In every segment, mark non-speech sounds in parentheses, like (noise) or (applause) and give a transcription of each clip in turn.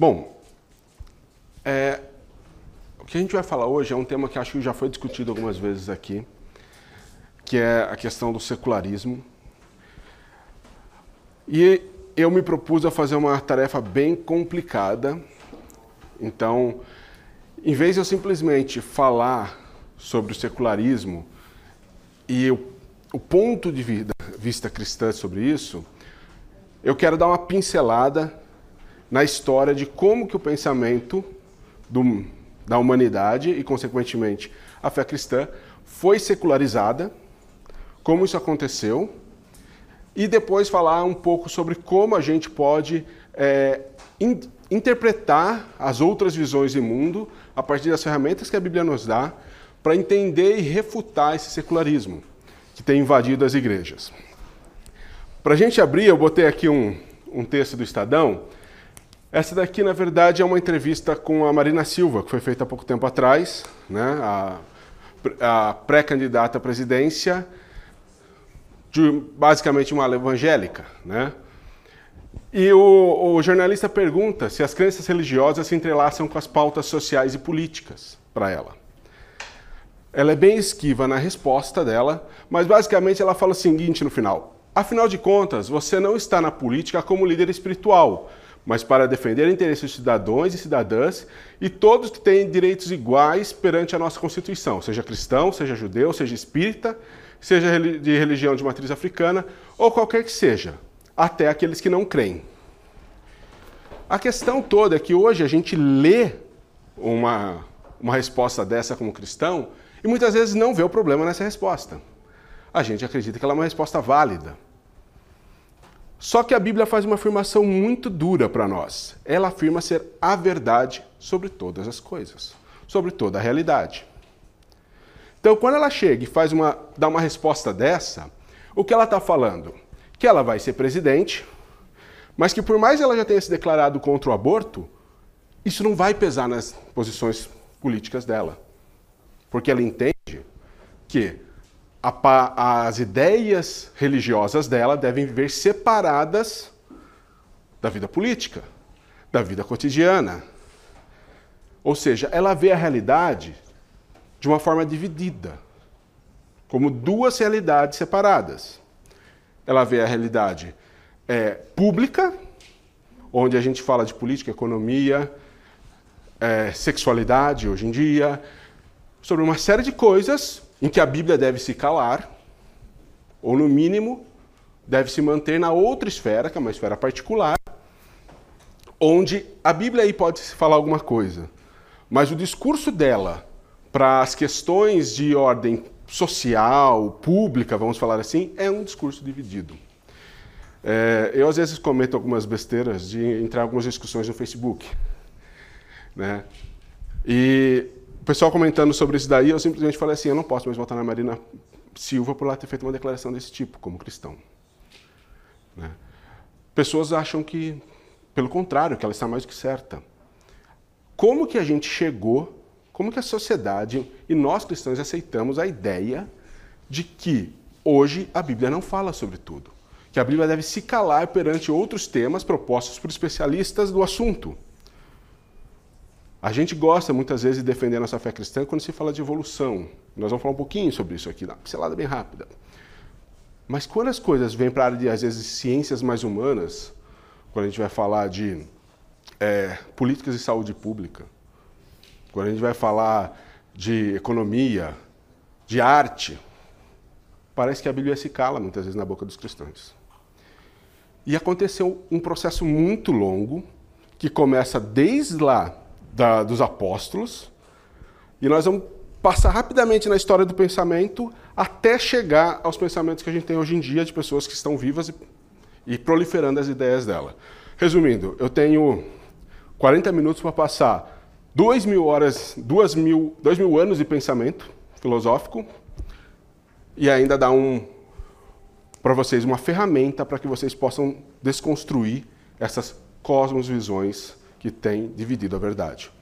Bom, é, o que a gente vai falar hoje é um tema que acho que já foi discutido algumas vezes aqui, que é a questão do secularismo. E eu me propus a fazer uma tarefa bem complicada. Então, em vez de eu simplesmente falar sobre o secularismo e o, o ponto de vista cristã sobre isso, eu quero dar uma pincelada na história de como que o pensamento do, da humanidade e, consequentemente, a fé cristã foi secularizada, como isso aconteceu, e depois falar um pouco sobre como a gente pode é, in, interpretar as outras visões de mundo a partir das ferramentas que a Bíblia nos dá para entender e refutar esse secularismo que tem invadido as igrejas. Para a gente abrir, eu botei aqui um, um texto do Estadão. Essa daqui, na verdade, é uma entrevista com a Marina Silva, que foi feita há pouco tempo atrás, né? a, a pré-candidata à presidência de basicamente uma evangélica. Né? E o, o, jornalista pergunta se as crenças religiosas se entrelaçam com as pautas sociais e políticas para ela. Ela é bem esquiva na resposta dela, mas basicamente ela fala o seguinte no final: Afinal de contas, você não está na política como líder espiritual, mas para defender interesses dos cidadãos e cidadãs e todos que têm direitos iguais perante a nossa Constituição, seja cristão, seja judeu, seja espírita, seja de religião de matriz africana ou qualquer que seja até aqueles que não creem. A questão toda é que hoje a gente lê uma, uma resposta dessa como cristão e muitas vezes não vê o problema nessa resposta. A gente acredita que ela é uma resposta válida. Só que a Bíblia faz uma afirmação muito dura para nós. Ela afirma ser a verdade sobre todas as coisas, sobre toda a realidade. Então, quando ela chega e faz uma, dá uma resposta dessa, o que ela está falando? que ela vai ser presidente, mas que por mais ela já tenha se declarado contra o aborto, isso não vai pesar nas posições políticas dela. Porque ela entende que a, as ideias religiosas dela devem viver separadas da vida política, da vida cotidiana. Ou seja, ela vê a realidade de uma forma dividida, como duas realidades separadas ela vê a realidade é, pública, onde a gente fala de política, economia, é, sexualidade hoje em dia, sobre uma série de coisas em que a Bíblia deve se calar, ou no mínimo deve se manter na outra esfera, que é uma esfera particular, onde a Bíblia aí pode se falar alguma coisa, mas o discurso dela para as questões de ordem social, pública, vamos falar assim, é um discurso dividido. É, eu às vezes cometo algumas besteiras de entrar em algumas discussões no Facebook, né? E pessoal comentando sobre isso daí, eu simplesmente falei assim, eu não posso mais votar na Marina Silva por ela ter feito uma declaração desse tipo, como cristão. Né? Pessoas acham que, pelo contrário, que ela está mais do que certa. Como que a gente chegou como que a sociedade e nós cristãos aceitamos a ideia de que hoje a Bíblia não fala sobre tudo? Que a Bíblia deve se calar perante outros temas propostos por especialistas do assunto. A gente gosta muitas vezes de defender a nossa fé cristã quando se fala de evolução. Nós vamos falar um pouquinho sobre isso aqui, uma pincelada bem rápida. Mas quando as coisas vêm para a área de, às vezes, ciências mais humanas, quando a gente vai falar de é, políticas de saúde pública, quando a gente vai falar de economia, de arte, parece que a Bíblia se cala muitas vezes na boca dos cristãos. E aconteceu um processo muito longo, que começa desde lá da, dos apóstolos, e nós vamos passar rapidamente na história do pensamento até chegar aos pensamentos que a gente tem hoje em dia de pessoas que estão vivas e, e proliferando as ideias dela. Resumindo, eu tenho 40 minutos para passar Dois mil horas, duas mil, dois mil anos de pensamento filosófico e ainda dá um para vocês uma ferramenta para que vocês possam desconstruir essas cosmosvisões que têm dividido a verdade.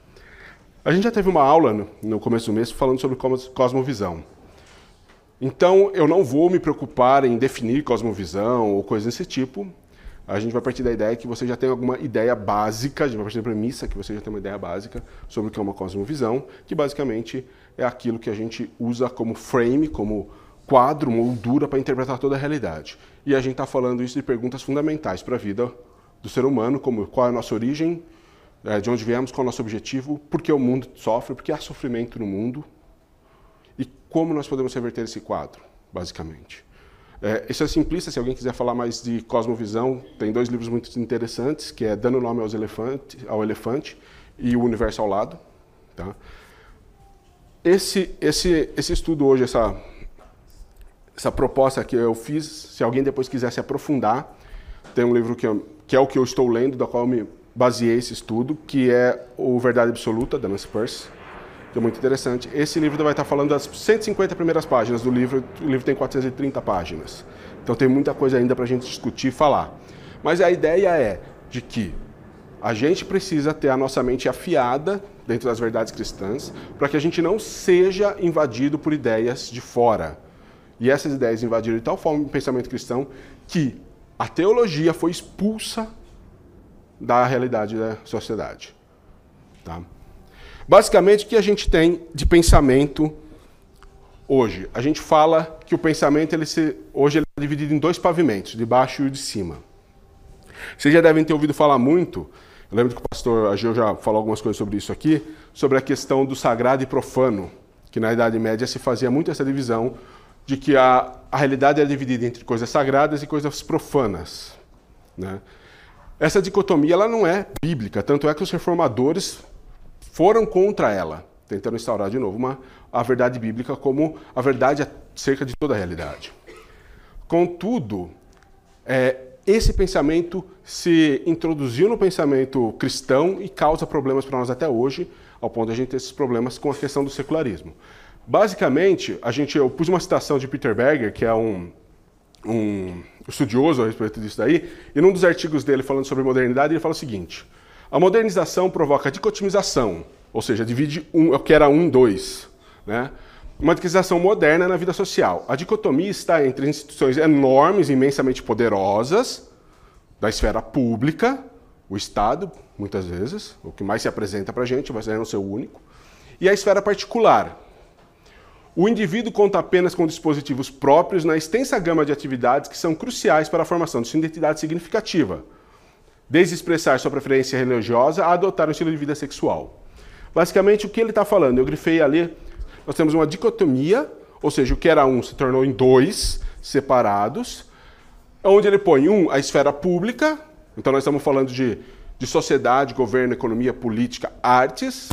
A gente já teve uma aula no, começo do mês falando sobre cosmovisão. Então, eu não vou me preocupar em definir cosmovisão ou coisa desse tipo. a gente vai partir da ideia que você já tem alguma ideia básica, a gente vai partir da premissa que você já tem uma ideia básica sobre o que é uma cosmovisão, que basicamente é aquilo que a gente usa como frame, como quadro, moldura para interpretar toda a realidade. E a gente está falando isso de perguntas fundamentais para a vida do ser humano, como qual é a nossa origem, de onde viemos, qual é o nosso objetivo, por que o mundo sofre, por que há sofrimento no mundo e como nós podemos reverter esse quadro, basicamente. É, isso é simplista, se alguém quiser falar mais de cosmovisão, tem dois livros muito interessantes, que é Dando Nome aos elefante, ao Elefante e O Universo ao Lado. Tá? Esse, esse, esse estudo hoje, essa, essa proposta que eu fiz, se alguém depois quiser se aprofundar, tem um livro que, eu, que é o que eu estou lendo, da qual eu me baseei esse estudo, que é o Verdade Absoluta, da Nancy Peirce que é muito interessante. Esse livro vai estar falando das 150 primeiras páginas do livro, o livro tem 430 páginas. Então tem muita coisa ainda para a gente discutir e falar. Mas a ideia é de que a gente precisa ter a nossa mente afiada dentro das verdades cristãs para que a gente não seja invadido por ideias de fora. E essas ideias invadiram de tal forma o pensamento cristão que a teologia foi expulsa da realidade da sociedade. Tá? Basicamente, o que a gente tem de pensamento hoje? A gente fala que o pensamento ele se, hoje ele é dividido em dois pavimentos, de baixo e de cima. Vocês já devem ter ouvido falar muito, eu lembro que o pastor Ageu já falou algumas coisas sobre isso aqui, sobre a questão do sagrado e profano, que na Idade Média se fazia muito essa divisão de que a, a realidade é dividida entre coisas sagradas e coisas profanas. Né? Essa dicotomia ela não é bíblica, tanto é que os reformadores foram contra ela, tentando instaurar de novo uma, a verdade bíblica como a verdade acerca de toda a realidade. Contudo, é, esse pensamento se introduziu no pensamento cristão e causa problemas para nós até hoje, ao ponto de a gente ter esses problemas com a questão do secularismo. Basicamente, a gente, eu pus uma citação de Peter Berger, que é um, um estudioso a respeito disso daí, e num dos artigos dele falando sobre modernidade, ele fala o seguinte: a modernização provoca dicotomização, ou seja, divide um, o que era um em dois. Né? Uma dicotomização moderna na vida social. A dicotomia está entre instituições enormes, imensamente poderosas, da esfera pública, o Estado, muitas vezes, o que mais se apresenta para a gente, mas não ser o único, e a esfera particular. O indivíduo conta apenas com dispositivos próprios na extensa gama de atividades que são cruciais para a formação de sua identidade significativa desde expressar sua preferência religiosa a adotar um estilo de vida sexual. Basicamente, o que ele está falando? Eu grifei ali, nós temos uma dicotomia, ou seja, o que era um se tornou em dois separados, onde ele põe um, a esfera pública, então nós estamos falando de, de sociedade, governo, economia, política, artes,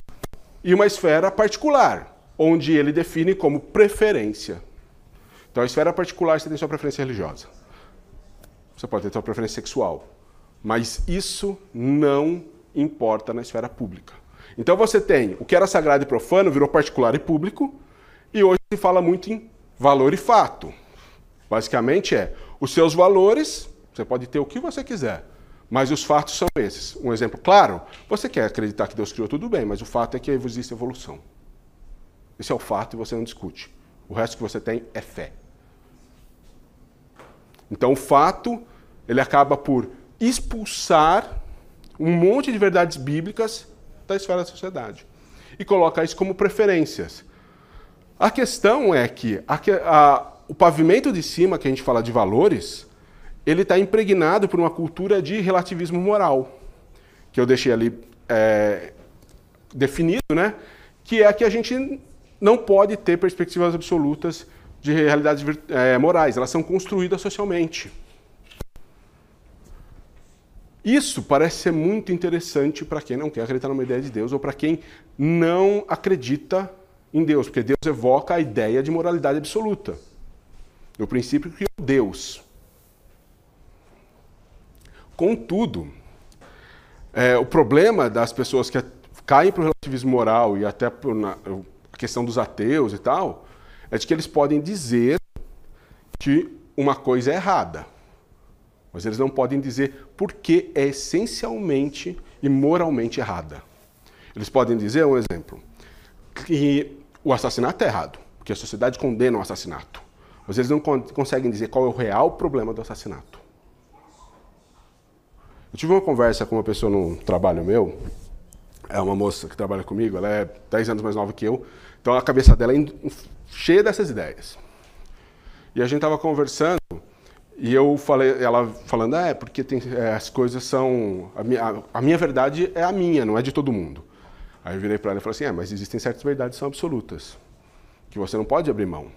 e uma esfera particular, onde ele define como preferência. Então, a esfera particular você tem sua preferência religiosa. Você pode ter sua preferência sexual. Mas isso não importa na esfera pública. Então você tem o que era sagrado e profano virou particular e público, e hoje se fala muito em valor e fato. Basicamente é os seus valores, você pode ter o que você quiser, mas os fatos são esses. Um exemplo claro, você quer acreditar que Deus criou tudo bem, mas o fato é que existe evolução. Esse é o fato e você não discute. O resto que você tem é fé. Então o fato, ele acaba por expulsar um monte de verdades bíblicas da esfera da sociedade e colocar isso como preferências. A questão é que a, a, o pavimento de cima, que a gente fala de valores, ele está impregnado por uma cultura de relativismo moral, que eu deixei ali é, definido, né? que é que a gente não pode ter perspectivas absolutas de realidades é, morais, elas são construídas socialmente. Isso parece ser muito interessante para quem não quer acreditar numa ideia de Deus ou para quem não acredita em Deus, porque Deus evoca a ideia de moralidade absoluta. No princípio criou Deus. Contudo, é, o problema das pessoas que caem para o relativismo moral e até para a questão dos ateus e tal, é de que eles podem dizer que uma coisa é errada. Mas eles não podem dizer por que é essencialmente e moralmente errada. Eles podem dizer, um exemplo, que o assassinato é errado, porque a sociedade condena o assassinato. Mas eles não conseguem dizer qual é o real problema do assassinato. Eu tive uma conversa com uma pessoa num trabalho meu, é uma moça que trabalha comigo, ela é 10 anos mais nova que eu, então a cabeça dela é cheia dessas ideias. E a gente estava conversando e eu falei, ela falando, ah, é porque tem, é, as coisas são. A minha, a, minha, verdade é a minha, não é de todo mundo. Aí eu virei para ela e falei assim: é, mas existem certas verdades que são absolutas, que você não pode abrir mão.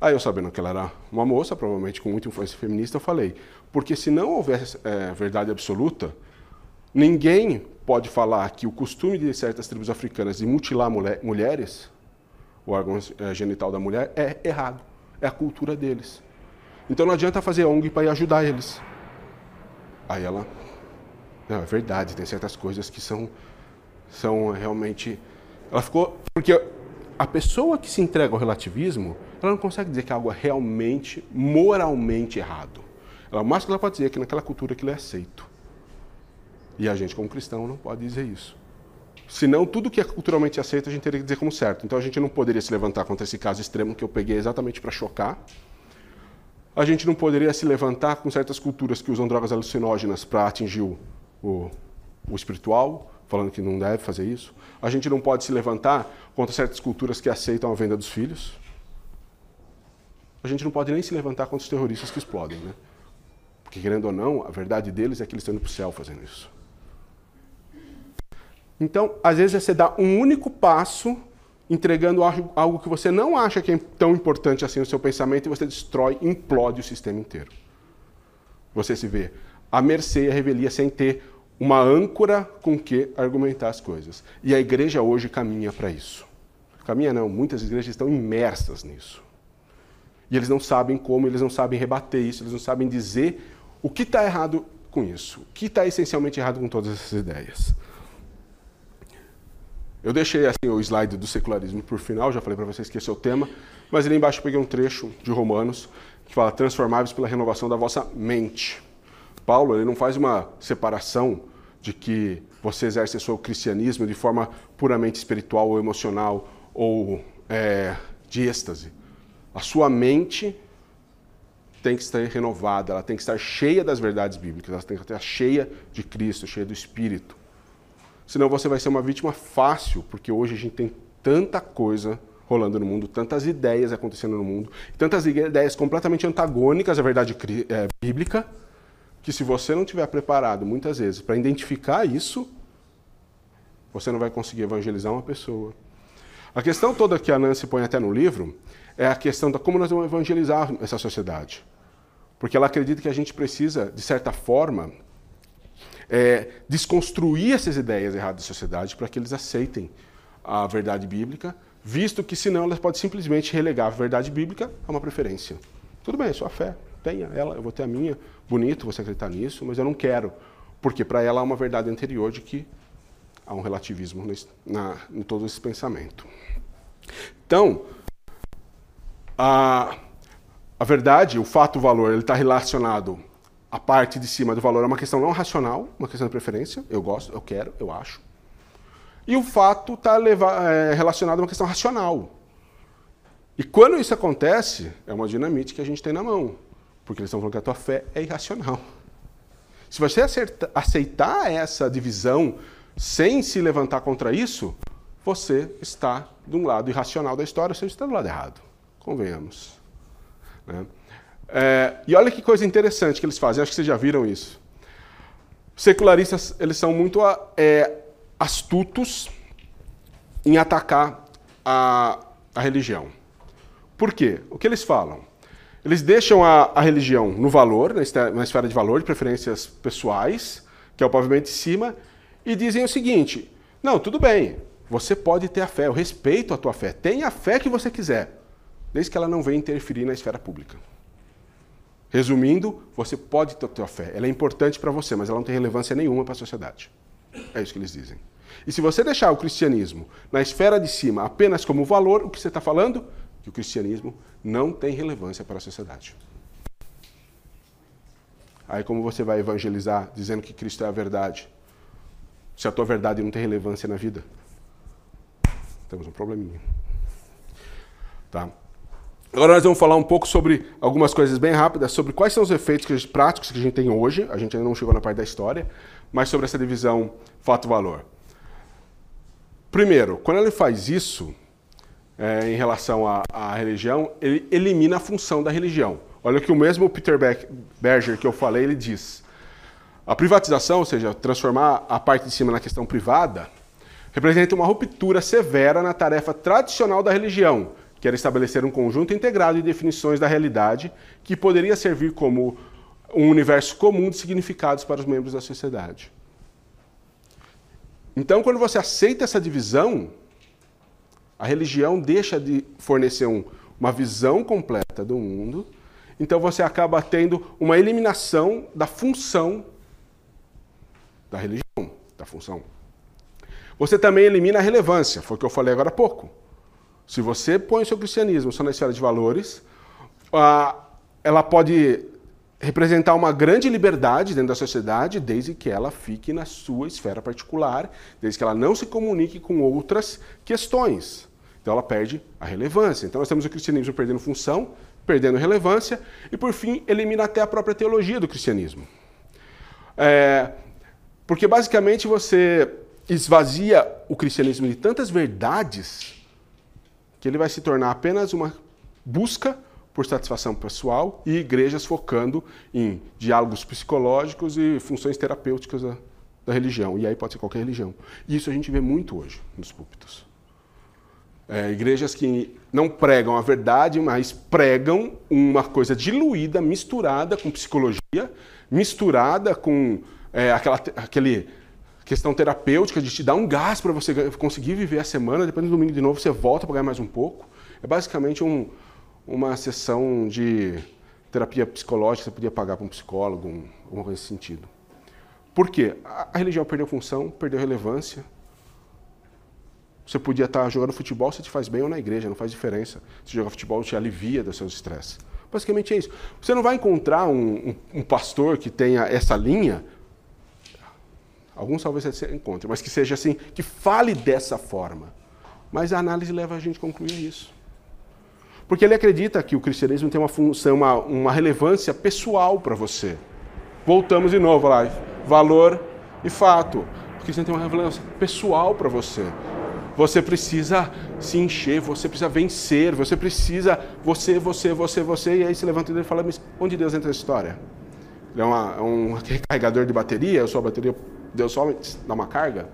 Aí eu sabendo que ela era uma moça, provavelmente com muita influência feminista, eu falei: porque se não houver é, verdade absoluta, ninguém pode falar que o costume de certas tribos africanas de mutilar mulher, mulheres, o órgão é, genital da mulher, é errado. É a cultura deles. Então não adianta fazer ONG para ir ajudar eles. Aí ela, não, é verdade, tem certas coisas que são, são realmente. Ela ficou. Porque a pessoa que se entrega ao relativismo, ela não consegue dizer que algo é realmente, moralmente errado. Ela, o máximo que ela pode dizer é que naquela cultura aquilo é aceito. E a gente, como cristão, não pode dizer isso. Senão, tudo que é culturalmente aceito, a gente teria que dizer como certo. Então, a gente não poderia se levantar contra esse caso extremo que eu peguei exatamente para chocar. A gente não poderia se levantar com certas culturas que usam drogas alucinógenas para atingir o, o, espiritual, falando que não deve fazer isso. A gente não pode se levantar contra certas culturas que aceitam a venda dos filhos. A gente não pode nem se levantar contra os terroristas que explodem, né? Porque, querendo ou não, a verdade deles é que eles estão indo para o céu fazendo isso. Então, às vezes, você dar um único passo entregando algo que você não acha que é tão importante assim no seu pensamento e você destrói, implode o sistema inteiro. Você se vê à mercê, a revelia, sem ter uma âncora com que argumentar as coisas. E a igreja hoje caminha para isso. Caminha não, muitas igrejas estão imersas nisso. E eles não sabem como, eles não sabem rebater isso, eles não sabem dizer o que está errado com isso, o que está essencialmente errado com todas essas ideias. Eu deixei assim, o slide do secularismo por final, já falei para vocês que esse é o tema, mas ali embaixo eu peguei um trecho de Romanos que fala transformáveis pela renovação da vossa mente. Paulo ele não faz uma separação de que você exerce o seu cristianismo de forma puramente espiritual ou emocional ou é, de êxtase. A sua mente tem que estar renovada, ela tem que estar cheia das verdades bíblicas, ela tem que estar cheia de Cristo, cheia do Espírito. Senão você vai ser uma vítima fácil, porque hoje a gente tem tanta coisa rolando no mundo, tantas ideias acontecendo no mundo, tantas ideias completamente antagônicas à verdade é, bíblica, que se você não estiver preparado muitas vezes para identificar isso, você não vai conseguir evangelizar uma pessoa. A questão toda que a Nancy põe até no livro é a questão da como nós vamos evangelizar essa sociedade. Porque ela acredita que a gente precisa, de certa forma, é, desconstruir essas ideias erradas da sociedade para que eles aceitem a verdade bíblica, visto que senão elas podem simplesmente relegar a verdade bíblica a uma preferência. Tudo bem, é sua fé, tenha ela, eu vou ter a minha, bonito você acreditar nisso, mas eu não quero, porque para ela há uma verdade anterior de que há um relativismo na, em todo esse pensamento. Então, a, a verdade, o fato, o valor, ele está relacionado a parte de cima do valor é uma questão não racional, uma questão de preferência. Eu gosto, eu quero, eu acho. E o fato está é, relacionado a uma questão racional. E quando isso acontece, é uma dinamite que a gente tem na mão. Porque eles estão falando que a tua fé é irracional. Se você aceitar essa divisão sem se levantar contra isso, você está de um lado irracional da história, você está do lado errado. Convenhamos. Né? É, e olha que coisa interessante que eles fazem, acho que vocês já viram isso. Secularistas, eles são muito é, astutos em atacar a, a religião. Por quê? O que eles falam? Eles deixam a, a religião no valor, na esfera, de valor, de preferências pessoais, que é o pavimento de cima, e dizem o seguinte: não, tudo bem, você pode ter a fé, eu respeito a tua fé, tenha a fé que você quiser, desde que ela não venha interferir na esfera pública. Resumindo, você pode ter a fé, ela é importante para você, mas ela não tem relevância nenhuma para a sociedade. É isso que eles dizem. E se você deixar o cristianismo na esfera de cima apenas como valor, o que você está falando? Que o cristianismo não tem relevância para a sociedade. Aí como você vai evangelizar dizendo que Cristo é a verdade? Se a tua verdade não tem relevância na vida? Temos um probleminha. Tá? Agora nós vamos falar um pouco sobre algumas coisas bem rápidas, sobre quais são os efeitos que gente, práticos que a gente tem hoje. A gente ainda não chegou na parte da história, mas sobre essa divisão fato-valor. Primeiro, quando ele faz isso, é, em relação à, à, religião, ele elimina a função da religião. Olha o que o mesmo Peter Berger que eu falei, ele diz. A privatização, ou seja, transformar a parte de cima na questão privada, representa uma ruptura severa na tarefa tradicional da religião, que era estabelecer um conjunto integrado de definições da realidade que poderia servir como um universo comum de significados para os membros da sociedade. Então, quando você aceita essa divisão, a religião deixa de fornecer um, uma visão completa do mundo, então você acaba tendo uma eliminação da função da religião, da função. Você também elimina a relevância, foi o que eu falei agora há pouco. Se você põe o seu cristianismo só na esfera de valores, ela pode representar uma grande liberdade dentro da sociedade, desde que ela fique na sua esfera particular, desde que ela não se comunique com outras questões. Então ela perde a relevância. Então nós temos o cristianismo perdendo função, perdendo relevância, e por fim elimina até a própria teologia do cristianismo. É, porque basicamente você esvazia o cristianismo de tantas verdades que ele vai se tornar apenas uma busca por satisfação pessoal e igrejas focando em diálogos psicológicos e funções terapêuticas da, da religião. E aí pode ser qualquer religião. E isso a gente vê muito hoje nos púlpitos. É, igrejas que não pregam a verdade, mas pregam uma coisa diluída, misturada com psicologia, misturada com é, aquela aquele questão terapêutica de te dar um gás para você conseguir viver a semana, depois no domingo de novo você volta para ganhar mais um pouco. É basicamente um, uma sessão de terapia psicológica, você podia pagar para um psicólogo, um, alguma coisa nesse sentido. Por quê? A, a religião perdeu função, perdeu relevância. Você podia estar jogando futebol, se te faz bem ou na igreja, não faz diferença. Se jogar futebol, te alivia dos seus estresses. Basicamente é isso. Você não vai encontrar um, um, um pastor que tenha essa linha, alguns talvez você encontre, mas que seja assim, que fale dessa forma. Mas a análise leva a gente a concluir isso. Porque ele acredita que o cristianismo tem uma função, uma, uma relevância pessoal para você. Voltamos de novo lá, valor e fato. O cristianismo tem uma relevância pessoal para você. Você precisa se encher, você precisa vencer, você precisa, você, você, você, você, e aí se levanta e fala, mas onde Deus entra nessa história? Ele é, uma, é um (laughs) recarregador de bateria, a sua bateria, Deus só dá uma carga?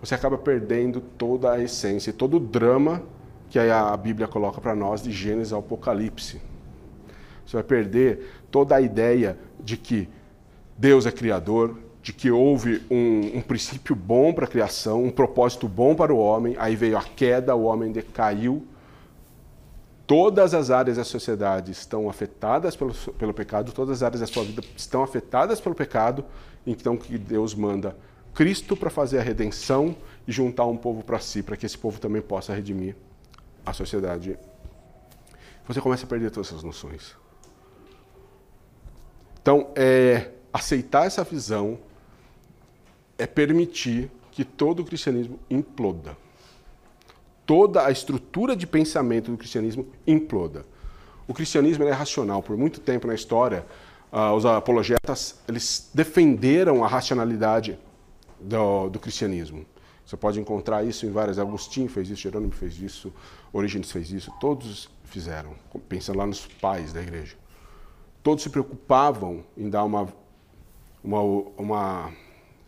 Você acaba perdendo toda a essência, todo o drama que a Bíblia coloca para nós de Gênesis ao Apocalipse. Você vai perder toda a ideia de que Deus é criador, de que houve um, um princípio bom para a criação, um propósito bom para o homem, aí veio a queda, o homem decaiu. Todas as áreas da sociedade estão afetadas pelo, pelo pecado, todas as áreas da sua vida estão afetadas pelo pecado, então que Deus manda Cristo para fazer a redenção e juntar um povo para si, para que esse povo também possa redimir a sociedade, você começa a perder todas essas noções. Então, é, aceitar essa visão é permitir que todo o cristianismo imploda. Toda a estrutura de pensamento do cristianismo imploda. O cristianismo é racional. Por muito tempo na história, uh, os apologetas eles defenderam a racionalidade do, do cristianismo. Você pode encontrar isso em várias. Agostinho fez isso, Jerônimo fez isso, Orígenes fez isso, todos fizeram, pensando lá nos pais da igreja. Todos se preocupavam em dar uma, uma, uma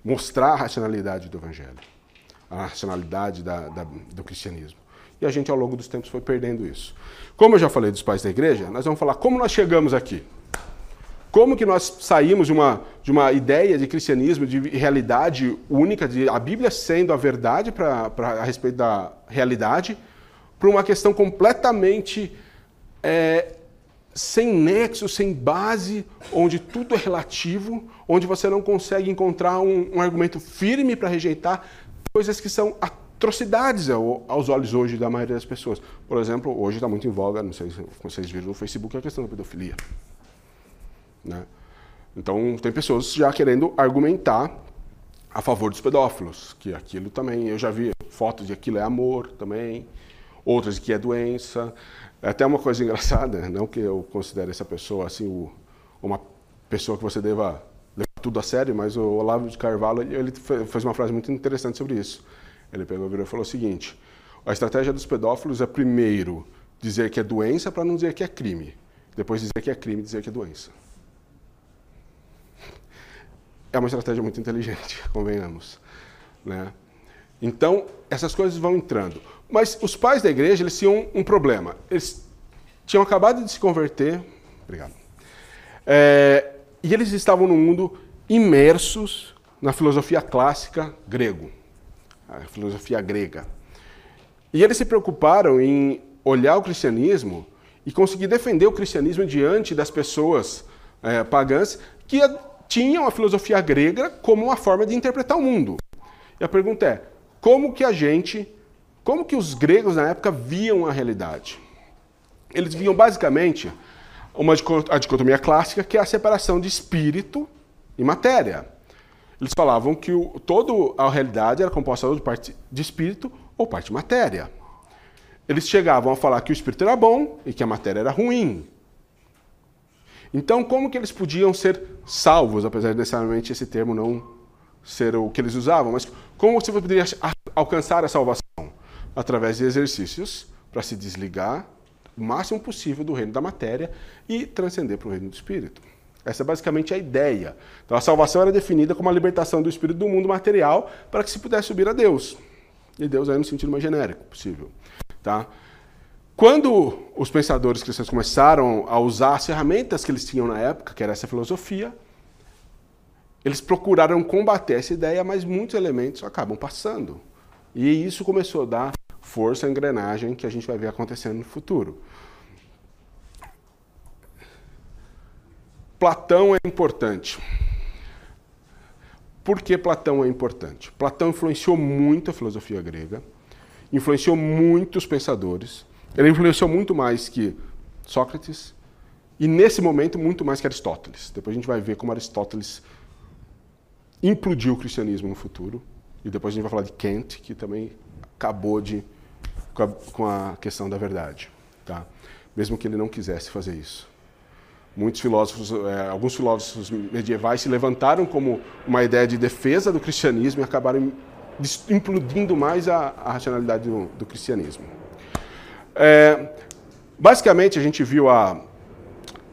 mostrar a racionalidade do evangelho, a racionalidade da, da, do cristianismo. E a gente, ao longo dos tempos, foi perdendo isso. Como eu já falei dos pais da igreja, nós vamos falar como nós chegamos aqui. Como que nós saímos de uma, de uma ideia de cristianismo, de realidade única, de a Bíblia sendo a verdade pra, pra, a respeito da realidade, para uma questão completamente é, sem nexo, sem base, onde tudo é relativo, onde você não consegue encontrar um, um argumento firme para rejeitar coisas que são atrocidades aos olhos hoje da maioria das pessoas. Por exemplo, hoje está muito em voga, não sei se vocês viram no Facebook, a questão da pedofilia. Né? Então, tem pessoas já querendo argumentar a favor dos pedófilos, que aquilo também, eu já vi fotos de aquilo é amor também, outras que é doença. É até uma coisa (laughs) engraçada, não que eu considere essa pessoa assim o, uma pessoa que você deva levar tudo a sério, mas o Olavo de Carvalho ele fez uma frase muito interessante sobre isso. Ele pegou e falou o seguinte: a estratégia dos pedófilos é primeiro dizer que é doença para não dizer que é crime, depois dizer que é crime dizer que é doença. É uma estratégia muito inteligente, (laughs) convenhamos, né? Então essas coisas vão entrando. Mas os pais da igreja eles tinham um problema. Eles tinham acabado de se converter. Obrigado. É, e eles estavam no mundo imersos na filosofia clássica grego, a filosofia grega. E eles se preocuparam em olhar o cristianismo e conseguir defender o cristianismo diante das pessoas é, pagãs que tinham a filosofia grega como uma forma de interpretar o mundo. E a pergunta é: como que a gente, como que os gregos na época viam a realidade? Eles viam basicamente uma a dicotomia clássica, que é a separação de espírito e matéria. Eles falavam que o, toda a realidade era composta de parte de espírito ou parte de matéria. Eles chegavam a falar que o espírito era bom e que a matéria era ruim. Então, como que eles podiam ser salvos, apesar de necessariamente esse termo não ser o que eles usavam, mas como você poderia alcançar a salvação? Através de exercícios para se desligar o máximo possível do reino da matéria e transcender para o reino do espírito. Essa é basicamente a ideia. Então a salvação era definida como a libertação do espírito do mundo material para que se pudesse subir a Deus. E Deus aí no sentido mais genérico possível. Tá? Quando os pensadores cristãos começaram a usar as ferramentas que eles tinham na época, que era essa filosofia, eles procuraram combater essa ideia, mas muitos elementos acabam passando. E isso começou a dar força, engrenagem que a gente vai ver acontecendo no futuro. Platão é importante. Por que Platão é importante? Platão influenciou muito a filosofia grega, influenciou muitos pensadores, ele influenciou muito mais que Sócrates e, nesse momento, muito mais que Aristóteles. Depois a gente vai ver como Aristóteles implodiu o cristianismo no futuro. E depois a gente vai falar de Kant, que também acabou de com a, com a questão da verdade, tá? Mesmo que ele não quisesse fazer isso. Muitos filósofos, é, alguns filósofos medievais se levantaram como uma ideia de defesa do cristianismo e acabaram implodindo mais a, a racionalidade do, do cristianismo. É, basicamente, a gente viu a,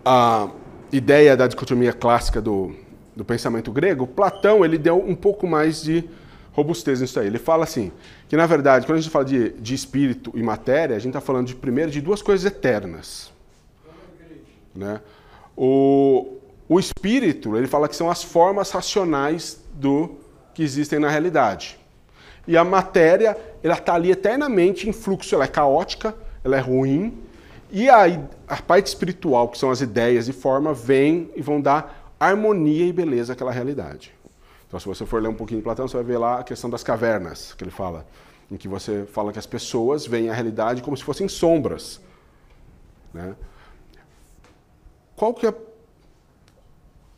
a ideia da dicotomia clássica do, do pensamento grego. Platão ele deu um pouco mais de robustez nisso aí. Ele fala assim, que na verdade, quando a gente fala de, de espírito e matéria, a gente está falando de primeiro de duas coisas eternas. Né? O, o espírito, ele fala que são as formas racionais do que existem na realidade. E a matéria, ela está ali eternamente em fluxo, ela é caótica, ela é ruim. E a, a parte espiritual, que são as ideias e forma, vem e vão dar harmonia e beleza àquela realidade. Então, se você for ler um pouquinho de Platão, você vai ver lá a questão das cavernas, que ele fala, em que você fala que as pessoas veem a realidade como se fossem sombras. Né? Qual que é.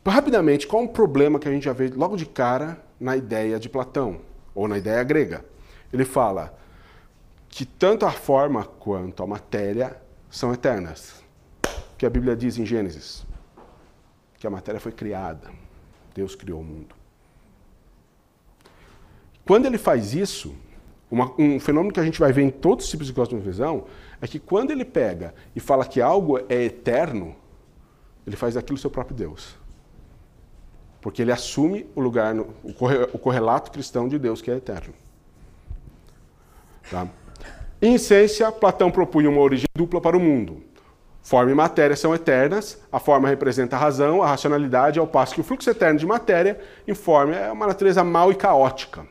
Rapidamente, qual é um problema que a gente já vê logo de cara na ideia de Platão, ou na ideia grega? Ele fala que tanto a forma quanto a matéria são eternas. Que a Bíblia diz em Gênesis que a matéria foi criada. Deus criou o mundo. Quando ele faz isso, uma, um fenômeno que a gente vai ver em todos os tipos de cosmovisão é que quando ele pega e fala que algo é eterno, ele faz daquilo seu próprio Deus. Porque ele assume o lugar, no, o correlato cristão de Deus que é eterno. Tá? Em essência, Platão propunha uma origem dupla para o mundo. Forma e matéria são eternas, a forma representa a razão, a racionalidade, ao passo que o fluxo eterno de matéria informa é uma natureza mal e caótica.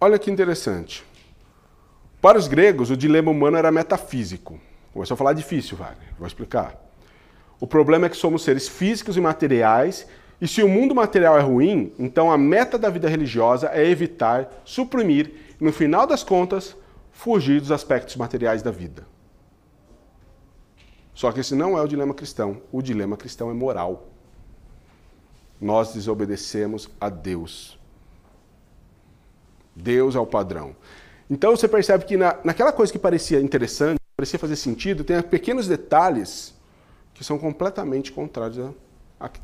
Olha que interessante. Para os gregos, o dilema humano era metafísico. Começou a falar difícil, Wagner. Vou explicar. O problema é que somos seres físicos e materiais, e se o mundo material é ruim, então a meta da vida religiosa é evitar, suprimir e, no final das contas, fugir dos aspectos materiais da vida. Só que esse não é o dilema cristão. O dilema cristão é moral. Nós desobedecemos a Deus. Deus é o padrão. Então você percebe que na, naquela coisa que parecia interessante, parecia fazer sentido, tem pequenos detalhes que são completamente contrários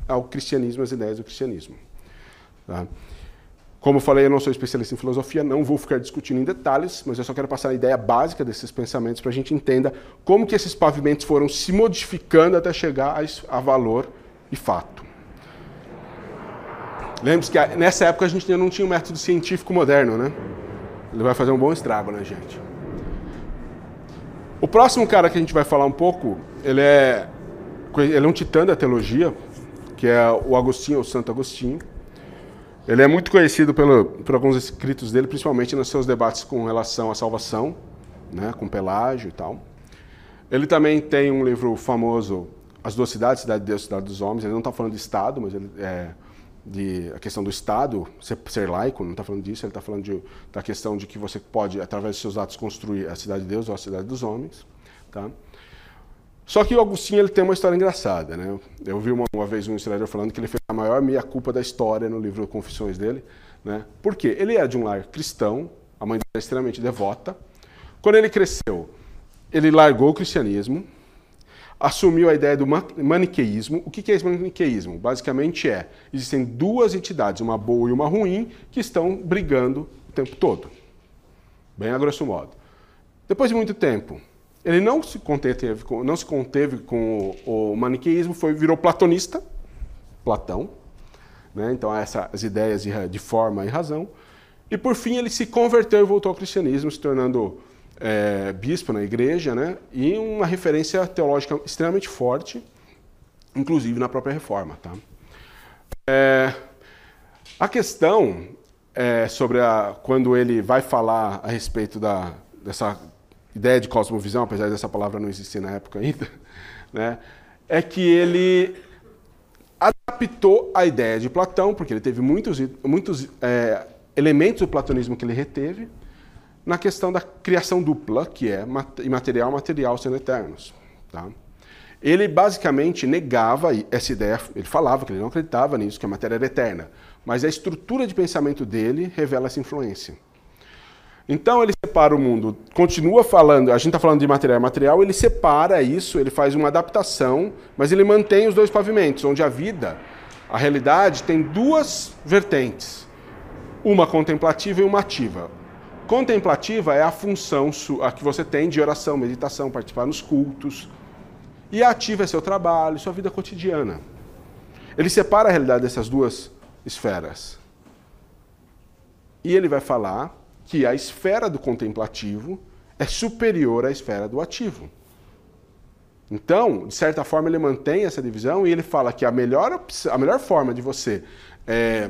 ao cristianismo, às ideias do cristianismo. Tá? Como eu falei, eu não sou especialista em filosofia, não vou ficar discutindo em detalhes, mas eu só quero passar a ideia básica desses pensamentos para a gente entenda como que esses pavimentos foram se modificando até chegar a, a valor e fato. Lembre-se que nessa época a gente ainda não tinha um método científico moderno, né? Ele vai fazer um bom estrago na gente. O próximo cara que a gente vai falar um pouco, ele é, ele é um titã da teologia, que é o Agostinho, ou Santo Agostinho. Ele é muito conhecido pelo, por alguns escritos dele, principalmente nos seus debates com relação à salvação, né, com Pelágio e tal. Ele também tem um livro famoso, As Duas Cidades, Cidade de Deus e Cidade dos Homens. Ele não está falando de Estado, mas ele é de a questão do Estado ser, ser laico, não está falando disso. Ele está falando de, da questão de que você pode, através dos seus atos, construir a cidade de Deus ou a cidade dos homens. Tá? Só que o Agostinho ele tem uma história engraçada, né? Eu vi uma, uma vez um historiador falando que ele fez a maior meia-culpa da história no livro Confissões dele, né? Por quê? Ele é de um lar cristão, a mãe dele é extremamente devota. Quando ele cresceu, ele largou o cristianismo, assumiu a ideia do maniqueísmo. O que é esse maniqueísmo? Basicamente é, existem duas entidades, uma boa e uma ruim, que estão brigando o tempo todo. Bem a grosso modo. Depois de muito tempo, ele não se conteve, não se conteve com o, o maniqueísmo, foi, virou platonista, Platão, né? então essas ideias de, de, forma e razão. E por fim ele se converteu e voltou ao cristianismo, se tornando é, bispo na igreja, né? e uma referência teológica extremamente forte, inclusive na própria reforma. Tá? É, a questão é, sobre a, quando ele vai falar a respeito da, dessa ideia de cosmovisão, apesar dessa palavra não existir na época ainda, (laughs) né, é que ele adaptou a ideia de Platão, porque ele teve muitos, muitos é, elementos do platonismo que ele reteve, na questão da criação dupla, que é imaterial material sendo eternos. Tá? Ele basicamente negava essa ideia, ele falava que ele não acreditava nisso, que a matéria era eterna, mas a estrutura de pensamento dele revela essa influência. Então ele separa o mundo, continua falando, a gente está falando de material material, ele separa isso, ele faz uma adaptação, mas ele mantém os dois pavimentos, onde a vida, a realidade, tem duas vertentes, uma contemplativa e uma ativa. Contemplativa é a função a que você tem de oração, meditação, participar nos cultos, e a ativa é seu trabalho, sua vida cotidiana. Ele separa a realidade dessas duas esferas. E ele vai falar que a esfera do contemplativo é superior à esfera do ativo. Então, de certa forma, ele mantém essa divisão e ele fala que a melhor, a melhor forma de você é,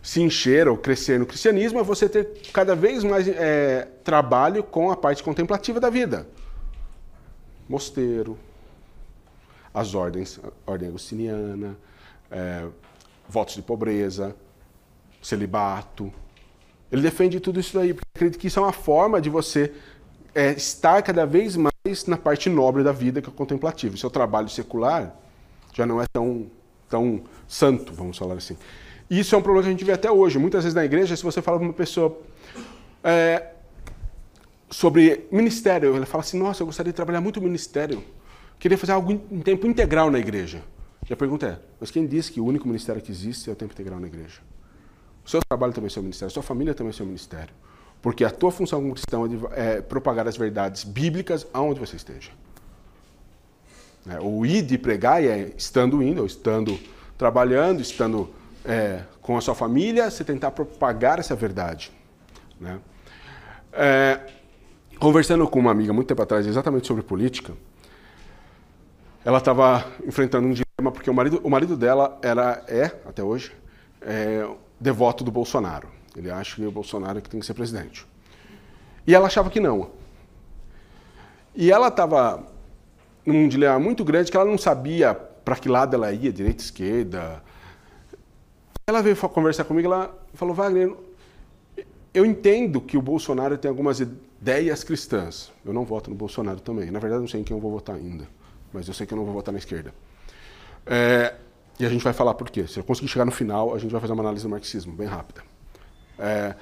se encher ou crescer no cristianismo é você ter cada vez mais é, trabalho com a parte contemplativa da vida. Mosteiro, as ordens, ordem agostiniana, é, votos de pobreza, celibato, ele defende tudo isso daí, porque acredita que isso é uma forma de você é, estar cada vez mais na parte nobre da vida, que é o contemplativo. Seu trabalho secular já não é tão, tão santo, vamos falar assim. E isso é um problema que a gente vê até hoje. Muitas vezes na igreja, se você fala para uma pessoa é, sobre ministério, ela fala assim, nossa, eu gostaria de trabalhar muito ministério. Queria fazer algo em tempo integral na igreja. E a pergunta é, mas quem disse que o único ministério que existe é o tempo integral na igreja? O seu trabalho também é seu ministério, sua família também é seu ministério. Porque a tua função como cristão é, é propagar as verdades bíblicas aonde você esteja. É, o ir de pregar é estando indo, ou estando trabalhando, estando é, com a sua família, você tentar propagar essa verdade. Né? É, conversando com uma amiga muito tempo atrás, exatamente sobre política, ela estava enfrentando um dilema porque o marido, o marido dela era, é, até hoje, é, devoto do Bolsonaro. Ele acha que o Bolsonaro é que tem que ser presidente. E ela achava que não. E ela estava num dilema muito grande que ela não sabia para que lado ela ia, direita, esquerda. Ela veio conversar comigo, ela falou, Wagner, eu entendo que o Bolsonaro tem algumas ideias cristãs. Eu não voto no Bolsonaro também. Na verdade, não sei em quem eu vou votar ainda. Mas eu sei que eu não vou votar na esquerda. É, e a gente vai falar por quê. Se eu conseguir chegar no final, a gente vai fazer uma análise do marxismo, bem rápida. É...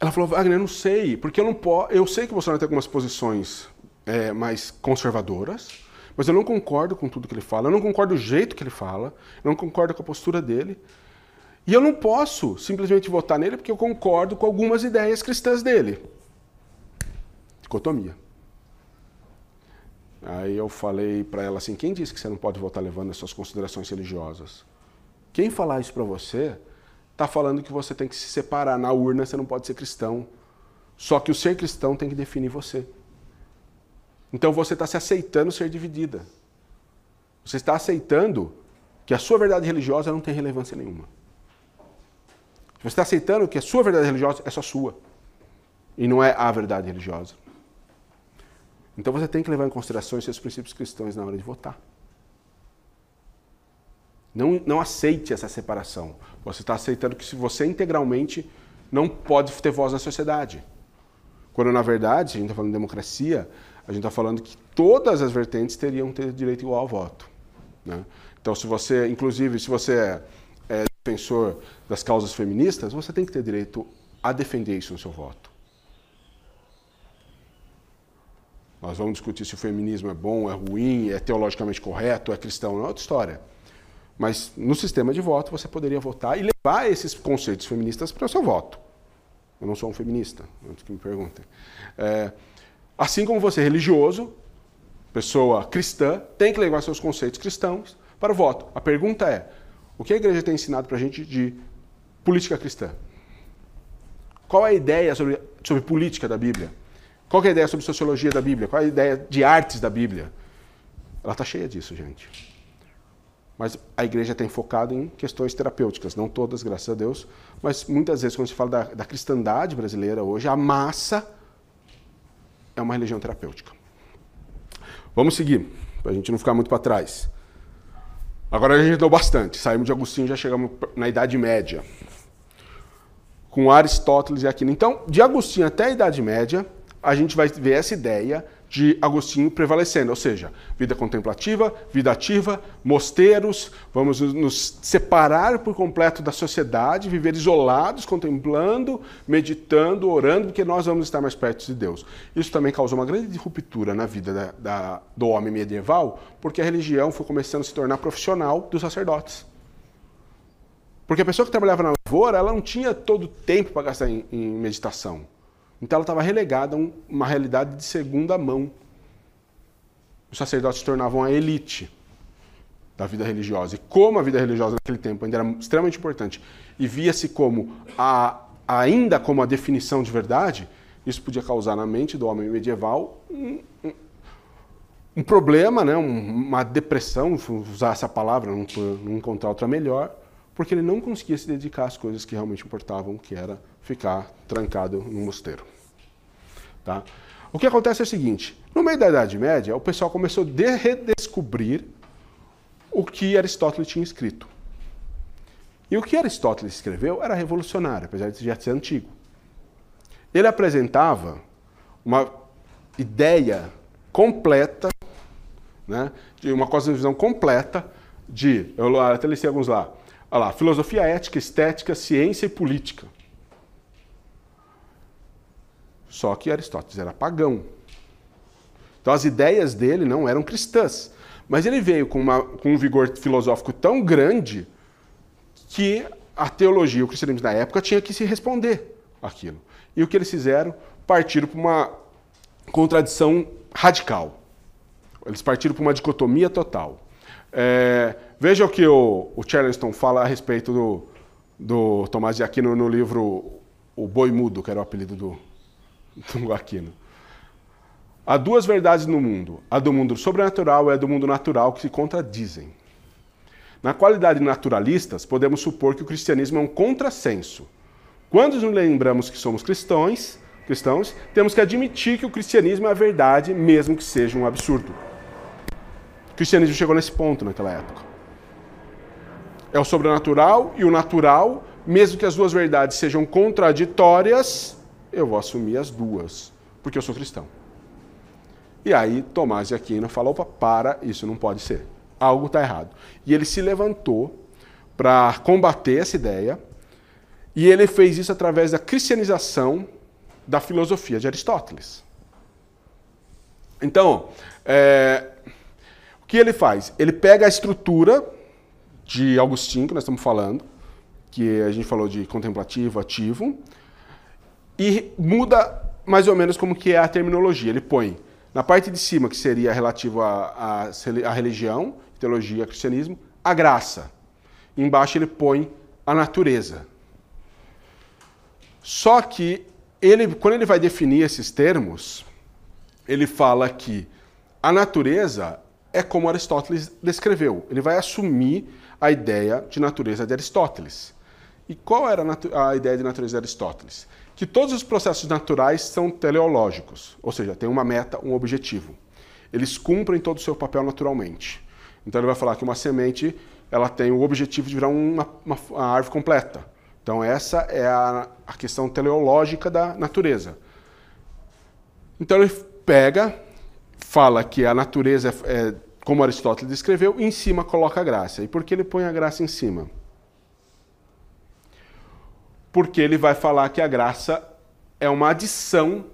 Ela falou, Wagner, eu não sei, porque eu não posso. Eu sei que o Bolsonaro tem algumas posições é, mais conservadoras, mas eu não concordo com tudo que ele fala, eu não concordo do jeito que ele fala, eu não concordo com a postura dele. E eu não posso simplesmente votar nele porque eu concordo com algumas ideias cristãs dele. Dicotomia. Aí eu falei para ela assim: quem disse que você não pode votar levando as suas considerações religiosas? Quem falar isso para você está falando que você tem que se separar. Na urna você não pode ser cristão. Só que o ser cristão tem que definir você. Então você está se aceitando ser dividida. Você está aceitando que a sua verdade religiosa não tem relevância nenhuma. Você está aceitando que a sua verdade religiosa é só sua. E não é a verdade religiosa. Então você tem que levar em consideração esses princípios cristãos na hora de votar. Não, não aceite essa separação. Você está aceitando que se você integralmente não pode ter voz na sociedade. Quando, na verdade, a gente está falando de democracia, a gente está falando que todas as vertentes teriam ter direito igual ao voto. Né? Então, se você, inclusive, se você é, é defensor das causas feministas, você tem que ter direito a defender isso no seu voto. Nós vamos discutir se o feminismo é bom, é ruim, é teologicamente correto, é cristão, não é outra história. Mas no sistema de voto você poderia votar e levar esses conceitos feministas para o seu voto. Eu não sou um feminista, antes que me perguntem. É, assim como você, religioso, pessoa cristã, tem que levar seus conceitos cristãos para o voto. A pergunta é: o que a igreja tem ensinado para a gente de política cristã? Qual é a ideia sobre, sobre política da Bíblia? Qual é a ideia sobre sociologia da Bíblia? Qual é a ideia de artes da Bíblia? Ela está cheia disso, gente. Mas a igreja tem focado em questões terapêuticas, não todas, graças a Deus, mas muitas vezes, quando se fala da, da cristandade brasileira hoje, a massa é uma religião terapêutica. Vamos seguir, para a gente não ficar muito para trás. Agora a gente deu bastante, saímos de Agostinho já chegamos na Idade Média. Com Aristóteles e Aquino. Então, de Agostinho até a Idade Média, a gente vai ver essa ideia de Agostinho prevalecendo, ou seja, vida contemplativa, vida ativa, mosteiros, vamos nos separar por completo da sociedade, viver isolados, contemplando, meditando, orando, porque nós vamos estar mais perto de Deus. Isso também causou uma grande ruptura na vida da, da, do homem medieval, porque a religião foi começando a se tornar profissional dos sacerdotes. Porque a pessoa que trabalhava na lavoura, ela não tinha todo o tempo para gastar em, em meditação. Então ela estava relegada a uma realidade de segunda mão. Os sacerdotes se tornavam a elite da vida religiosa. E como a vida religiosa naquele tempo ainda era extremamente importante e via-se como a, ainda como a definição de verdade, isso podia causar na mente do homem medieval um, um, um problema, né? uma depressão, usar essa palavra, não, não encontrar outra melhor, porque ele não conseguia se dedicar às coisas que realmente importavam, que era ficar trancado no mosteiro. Tá? O que acontece é o seguinte: no meio da Idade Média, o pessoal começou a redescobrir o que Aristóteles tinha escrito. E o que Aristóteles escreveu era revolucionário, apesar de já ser antigo. Ele apresentava uma ideia completa, né, uma cosmovisão completa de, eu até listei alguns lá, olha lá, filosofia ética, estética, ciência e política. Só que Aristóteles era pagão. Então as ideias dele não eram cristãs. Mas ele veio com, uma, com um vigor filosófico tão grande que a teologia, o cristianismo da época, tinha que se responder aquilo. E o que eles fizeram? Partiram para uma contradição radical. Eles partiram para uma dicotomia total. É, veja o que o, o Charleston fala a respeito do, do Tomás de Aquino no livro O Boi Mudo, que era o apelido do, (laughs) do Aquino. Há duas verdades no mundo: a do mundo sobrenatural e a do mundo natural que se contradizem. Na qualidade de naturalistas, podemos supor que o cristianismo é um contrassenso. Quando nos lembramos que somos cristãos, cristãos, temos que admitir que o cristianismo é a verdade, mesmo que seja um absurdo. O cristianismo chegou nesse ponto naquela época. É o sobrenatural e o natural, mesmo que as duas verdades sejam contraditórias, eu vou assumir as duas, porque eu sou cristão. E aí Tomás de Aquino falou: opa, para, isso não pode ser. Algo está errado. E ele se levantou para combater essa ideia E ele fez isso através da cristianização da filosofia de Aristóteles. Então, é, o que ele faz? Ele pega a estrutura de Agostinho, que nós estamos falando, que a gente falou de contemplativo, ativo, e muda mais ou menos como que é a terminologia. Ele põe na parte de cima, que seria relativo à, religião, teologia, cristianismo, a graça. Embaixo ele põe a natureza. Só que ele, quando ele vai definir esses termos, ele fala que a natureza é como Aristóteles descreveu. Ele vai assumir a ideia de natureza de Aristóteles. E qual era a, ideia de natureza de Aristóteles? Que todos os processos naturais são teleológicos, ou seja, tem uma meta, um objetivo. Eles cumprem todo o seu papel naturalmente. Então ele vai falar que uma semente ela tem o objetivo de virar uma, uma, uma árvore completa. Então essa é a, a questão teleológica da natureza. Então ele pega, fala que a natureza é, é como Aristóteles descreveu, em cima coloca a graça. E por que ele põe a graça em cima? Porque ele vai falar que a graça é uma adição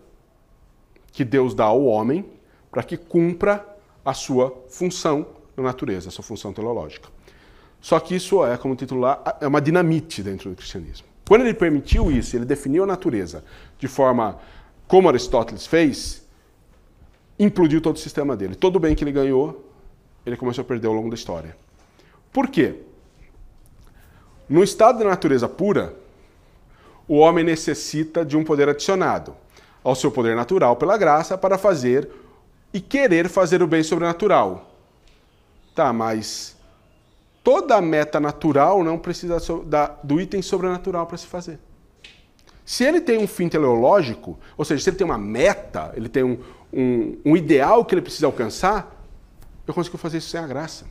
que Deus dá ao homem para que cumpra a sua função na natureza, a sua função teológica. Só que isso é, como titular, é uma dinamite dentro do cristianismo. Quando ele permitiu isso, ele definiu a natureza de forma como Aristóteles fez, implodiu todo o sistema dele. Todo o bem que ele ganhou, ele começou a perder ao longo da história. Por quê? No estado da natureza pura, o homem necessita de um poder adicionado ao seu poder natural pela graça para fazer e querer fazer o bem sobrenatural. Tá, mas toda meta natural não precisa do item sobrenatural para se fazer. Se ele tem um fim teleológico, ou seja, se ele tem uma meta, ele tem um, um, um ideal que ele precisa alcançar, eu consigo fazer isso sem a graça.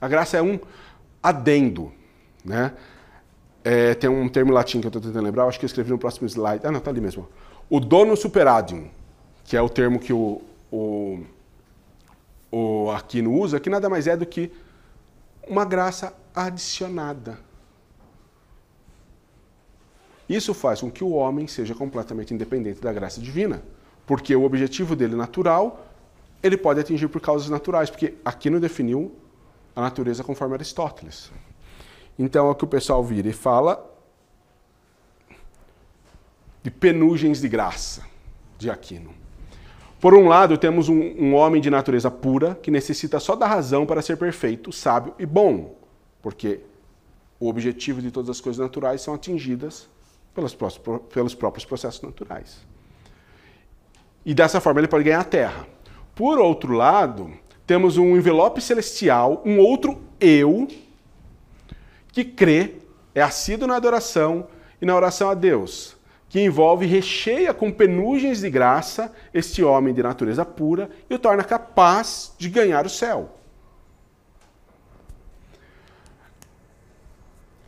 A graça é um adendo. Né? É, tem um termo latim que eu estou tentando lembrar, acho que eu escrevi no próximo slide. Ah, não, está ali mesmo. O dono superadium, que é o termo que o, o, o Aquino usa, que nada mais é do que uma graça adicionada. Isso faz com que o homem seja completamente independente da graça divina, porque o objetivo dele natural ele pode atingir por causas naturais, porque aqui não definiu a natureza conforme Aristóteles. Então é o que o pessoal vira e fala de penugens de graça de Aquino. Por um lado, temos um, um, homem de natureza pura que necessita só da razão para ser perfeito, sábio e bom, porque o objetivo de todas as coisas naturais são atingidas pelos, pelos próprios processos naturais. E dessa forma ele pode ganhar a terra. Por outro lado, temos um envelope celestial, um outro eu, que crê, é assíduo na adoração e na oração a Deus, que envolve e recheia com penugens de graça este homem de natureza pura e o torna capaz de ganhar o céu.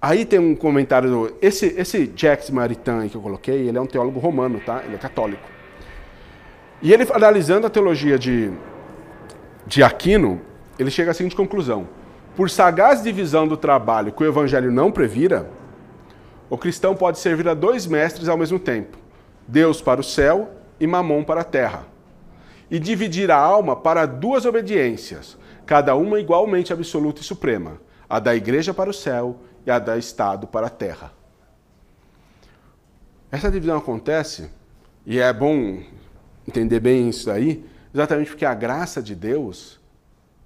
Aí tem um comentário. Esse, esse Jacques Maritain que eu coloquei, ele é um teólogo romano, tá? Ele é católico. E ele, analisando a teologia de, de Aquino, ele chega à seguinte conclusão: por sagaz divisão do trabalho que o evangelho não previra, o cristão pode servir a dois mestres ao mesmo tempo: Deus para o céu e Mamon para a terra. E dividir a alma para duas obediências, cada uma igualmente absoluta e suprema: a da igreja para o céu e a da Estado para a terra. Essa divisão acontece, e é bom entender bem isso aí, exatamente porque a graça de Deus,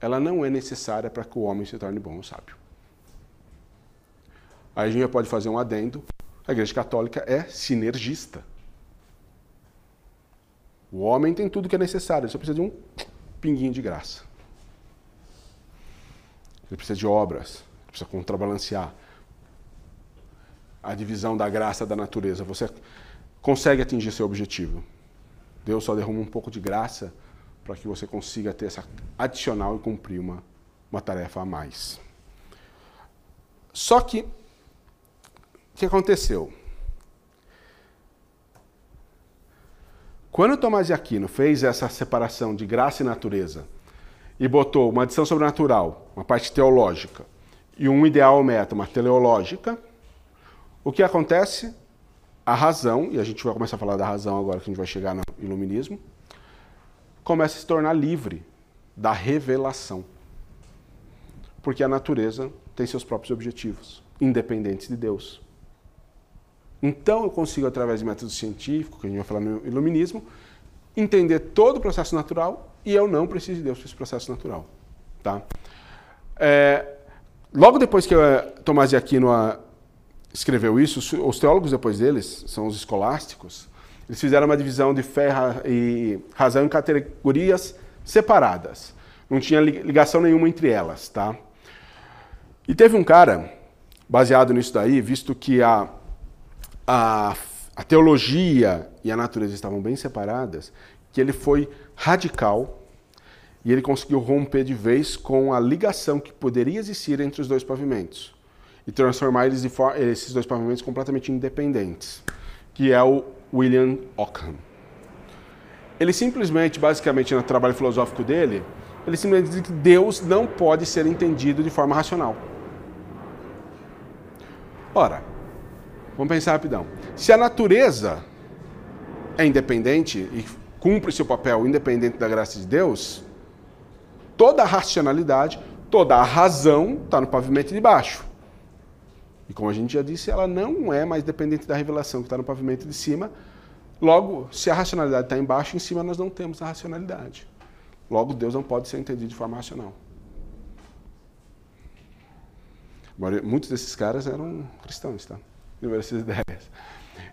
ela não é necessária para que o homem se torne bom ou sábio. Aí a gente pode fazer um adendo. A Igreja Católica é sinergista. O homem tem tudo que é necessário, ele só precisa de um pinguinho de graça. Ele precisa de obras, ele precisa contrabalancear a divisão da graça da natureza. Você consegue atingir seu objetivo. Deus só derrama um pouco de graça para que você consiga ter essa adicional e cumprir uma, uma tarefa a mais. Só que, o que aconteceu? Quando Tomás de Aquino fez essa separação de graça e natureza e botou uma adição sobrenatural, uma parte teológica, e um ideal meta, uma teleológica, O que acontece? A razão, e a gente vai começar a falar da razão agora que a gente vai chegar no iluminismo, começa a se tornar livre da revelação. Porque a natureza tem seus próprios objetivos, independentes de Deus. Então eu consigo, através de método científico, que a gente vai falar no iluminismo, entender todo o processo natural e eu não preciso de Deus para esse processo natural. Tá? É, logo depois que Tomás de Aquino escreveu isso, os teólogos depois deles, são os escolásticos, eles fizeram uma divisão de fé e razão em categorias separadas. Não tinha ligação nenhuma entre elas, tá? E teve um cara, baseado nisso daí, visto que a, a, a teologia e a natureza estavam bem separadas, que ele foi radical e ele conseguiu romper de vez com a ligação que poderia existir entre os dois pavimentos e transformar eles esses dois pavimentos completamente independentes, que é o William Ockham. Ele simplesmente, basicamente, no trabalho filosófico dele, ele simplesmente diz que Deus não pode ser entendido de forma racional. Ora, vamos pensar rapidão. Se a natureza é independente e cumpre seu papel independente da graça de Deus, toda a racionalidade, toda a razão está no pavimento de baixo. E como a gente já disse, ela não é mais dependente da revelação que está no pavimento de cima. Logo, se a racionalidade está embaixo, em cima nós não temos a racionalidade. Logo, Deus não pode ser entendido de forma racional. Muitos desses caras eram cristãos, tá? Essas ideias.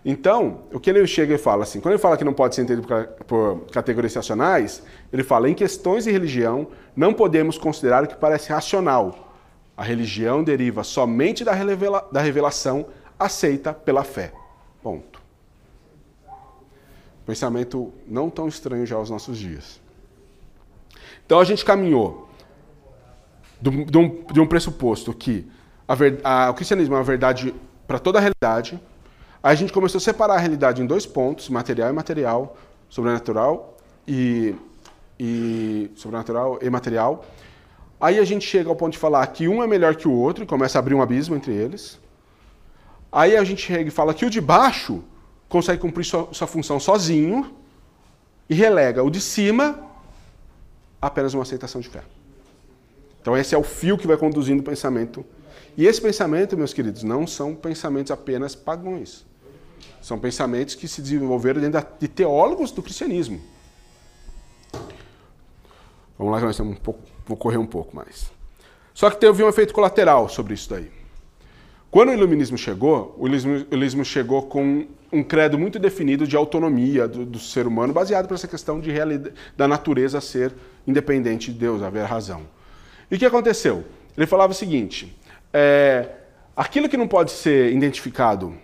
Então, o que ele chega e fala assim, quando ele fala que não pode ser entendido por categorias racionais, ele fala, em questões de religião, não podemos considerar o que parece racional, a religião deriva somente da, revela da revelação aceita pela fé. Ponto. Pensamento não tão estranho já aos nossos dias. Então a gente caminhou de um, de um pressuposto que a ver, a, o cristianismo é uma verdade para toda a realidade. Aí a gente começou a separar a realidade em dois pontos, material e material, sobrenatural e, e sobrenatural e material. Aí a gente chega ao ponto de falar que um é melhor que o outro e começa a abrir um abismo entre eles. Aí a gente chega e fala que o de baixo consegue cumprir sua, sua função sozinho e relega o de cima apenas uma aceitação de fé. Então esse é o fio que vai conduzindo o pensamento. E esse pensamento, meus queridos, não são pensamentos apenas pagãos. São pensamentos que se desenvolveram dentro de teólogos do cristianismo. Vamos lá que nós estamos um pouco Vou correr um pouco mais. Só que teve um efeito colateral sobre isso daí. Quando o iluminismo chegou, o iluminismo, chegou com um credo muito definido de autonomia do, do ser humano, baseado nessa questão de da natureza ser independente de Deus, haver razão. E o que aconteceu? Ele falava o seguinte: é, aquilo que não pode ser identificado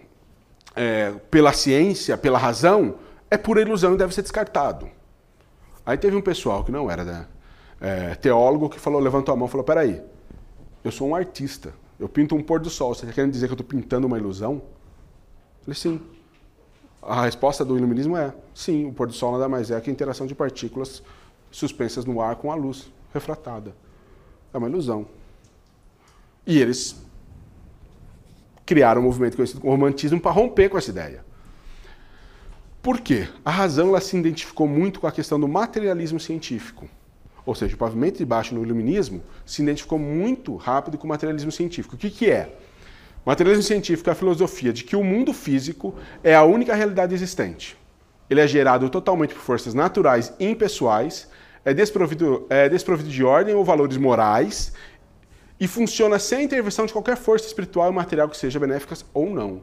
é, pela ciência, pela razão, é pura ilusão e deve ser descartado. Aí teve um pessoal que não era da, é, teólogo que falou, levantou a mão e falou: peraí, eu sou um artista, eu pinto um pôr do sol, você está querendo dizer que eu estou pintando uma ilusão? Eu falei: sim. A resposta do iluminismo é: sim, o pôr do sol nada mais é que a interação de partículas suspensas no ar com a luz refratada. É uma ilusão. E eles criaram um movimento conhecido como romantismo para romper com essa ideia. Por quê? A razão ela se identificou muito com a questão do materialismo científico. Ou seja, o pavimento de baixo no iluminismo se identificou muito rápido com o materialismo científico. O que, que é? O materialismo científico é a filosofia de que o mundo físico é a única realidade existente. Ele é gerado totalmente por forças naturais e impessoais, é desprovido, é desprovido de ordem ou valores morais e funciona sem intervenção de qualquer força espiritual e material que seja benéfica ou não.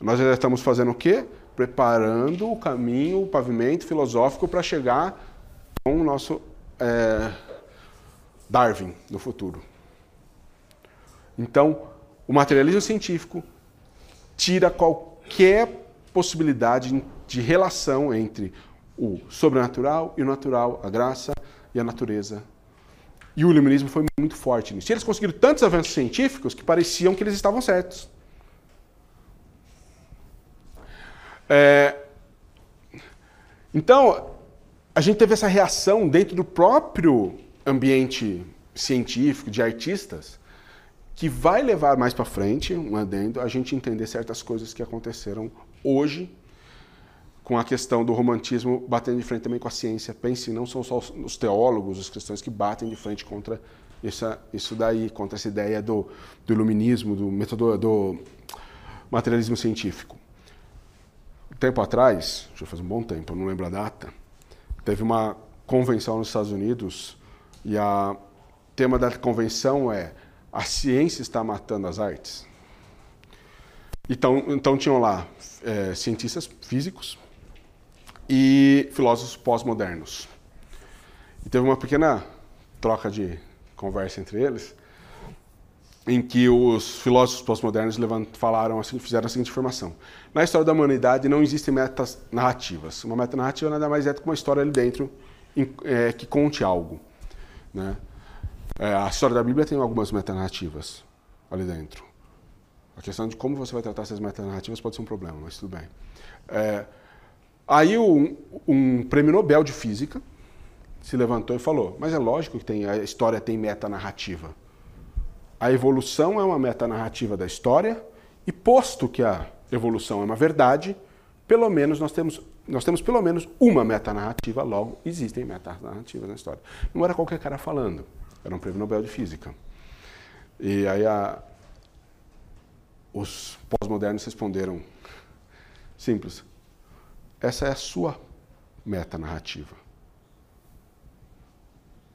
Nós já estamos fazendo o quê? Preparando o caminho, o pavimento filosófico para chegar com o nosso é, Darwin no futuro. Então, o materialismo científico tira qualquer possibilidade de relação entre o sobrenatural e o natural, a graça e a natureza. E o iluminismo foi muito forte nisso. E eles conseguiram tantos avanços científicos que pareciam que eles estavam certos. É, então, a gente teve essa reação dentro do próprio ambiente científico, de artistas, que vai levar mais para frente, um adendo, a gente entender certas coisas que aconteceram hoje com a questão do romantismo batendo de frente também com a ciência. Pense, não são só os teólogos, os cristãos que batem de frente contra essa, isso daí, contra essa ideia do, do iluminismo, do, metodo, do materialismo científico. Tempo atrás, já faz um bom tempo, eu não lembro a data, teve uma convenção nos Estados Unidos e o tema da convenção é a ciência está matando as artes. Então, então tinham lá é, cientistas físicos e filósofos pós-modernos. E teve uma pequena troca de conversa entre eles, em que os filósofos pós-modernos falaram assim, fizeram a seguinte afirmação: na história da humanidade não existem metas narrativas. Uma meta narrativa nada mais é do que uma história ali dentro é, que conte algo, né? É, a história da Bíblia tem algumas metanarrativas ali dentro. A questão de como você vai tratar essas metanarrativas pode ser um problema, mas tudo bem. É, aí um, um, prêmio Nobel de Física se levantou e falou, mas é lógico que tem, a história tem metanarrativa. A evolução é uma metanarrativa da história e posto que a evolução é uma verdade, pelo menos nós temos, nós temos pelo menos uma metanarrativa, logo existem metanarrativas na história. Não era qualquer cara falando. Era um prêmio Nobel de Física. E aí a, os pós-modernos responderam, simples, essa é a sua metanarrativa.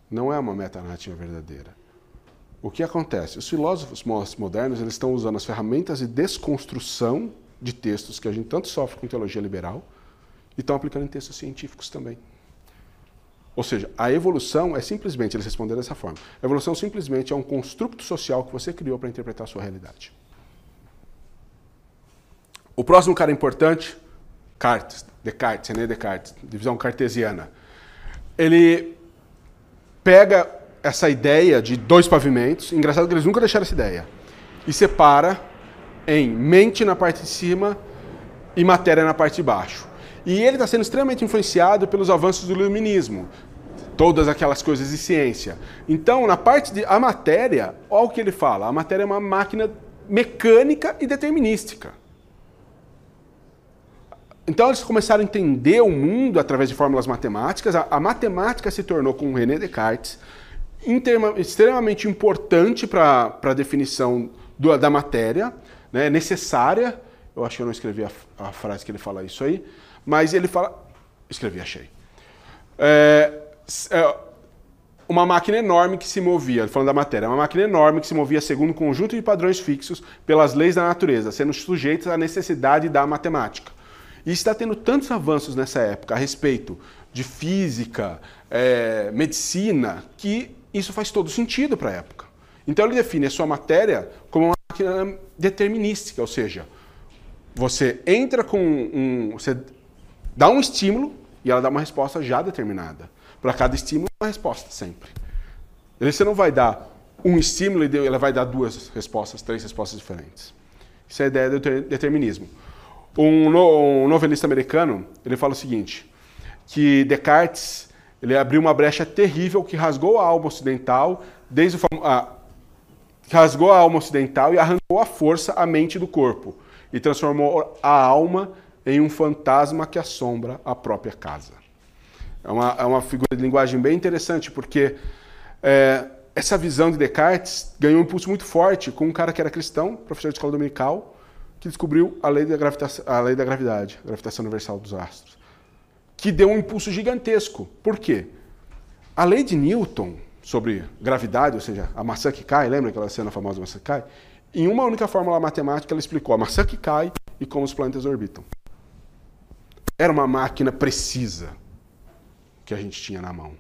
Não é uma metanarrativa verdadeira. O que acontece? Os filósofos modernos eles estão usando as ferramentas de desconstrução de textos que a gente tanto sofre com teologia liberal e estão aplicando em textos científicos também. Ou seja, a evolução é simplesmente, eles responderam dessa forma, a evolução simplesmente é um construto social que você criou para interpretar a sua realidade. O próximo cara importante, Descartes, Descartes, René Descartes, divisão cartesiana. Ele pega essa ideia de dois pavimentos, engraçado que eles nunca deixaram essa ideia, e separa em mente na parte de cima e matéria na parte de baixo. E ele está sendo extremamente influenciado pelos avanços do iluminismo, todas aquelas coisas de ciência. Então, na parte de a matéria, olha o que ele fala: a matéria é uma máquina mecânica e determinística. Então eles começaram a entender o mundo através de fórmulas matemáticas. A, a matemática se tornou, com René Descartes, extremamente importante para a definição do, da matéria, né, necessária. Eu acho que eu não escrevi a, a frase que ele fala isso aí. Mas ele fala. Escrevi, achei. É, é, uma máquina enorme que se movia, falando da matéria, uma máquina enorme que se movia segundo um conjunto de padrões fixos pelas leis da natureza, sendo sujeitos à necessidade da matemática. E está tendo tantos avanços nessa época a respeito de física, é, medicina, que isso faz todo sentido para a época. Então ele define a sua matéria como uma máquina determinística, ou seja, você entra com um. Você dá um estímulo e ela dá uma resposta já determinada. Para cada estímulo, uma resposta sempre. Você não vai dar um estímulo e ela vai dar duas respostas, três respostas diferentes. Isso é a ideia do determinismo. Um, no, novelista americano, ele fala o seguinte, que Descartes ele abriu uma brecha terrível que rasgou a alma ocidental, desde o a, rasgou a alma ocidental e arrancou à força a mente do corpo e transformou a alma em um fantasma que assombra a própria casa. É uma, é uma figura de linguagem bem interessante, porque é, essa visão de Descartes ganhou um impulso muito forte com um cara que era cristão, professor de escola dominical, que descobriu a lei da, gravitação, a lei da gravidade, a gravitação universal dos astros, que deu um impulso gigantesco. Por quê? A lei de Newton sobre gravidade, ou seja, a maçã que cai, lembra aquela cena famosa da maçã que cai? Em uma única fórmula matemática, ela explicou a maçã que cai e como os planetas orbitam. Era uma máquina precisa que a gente tinha na mão.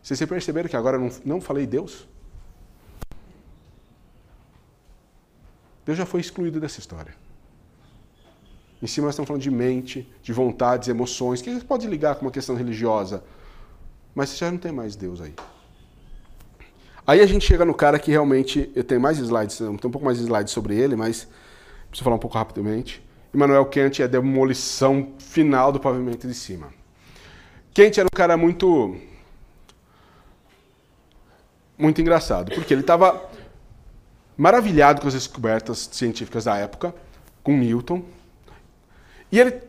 Vocês perceberam que agora eu não, não falei Deus? Deus já foi excluído dessa história. Em cima nós estamos falando de mente, de vontades, emoções, que pode ligar com uma questão religiosa. Mas você já não tem mais Deus aí. Aí a gente chega no cara que realmente. Eu tenho mais slides, tem um pouco mais de slides sobre ele, mas preciso falar um pouco rapidamente. Immanuel Kant é a demolição final do pavimento de cima. Kant era um cara muito muito engraçado, porque ele estava maravilhado com as descobertas científicas da época, com Newton, e ele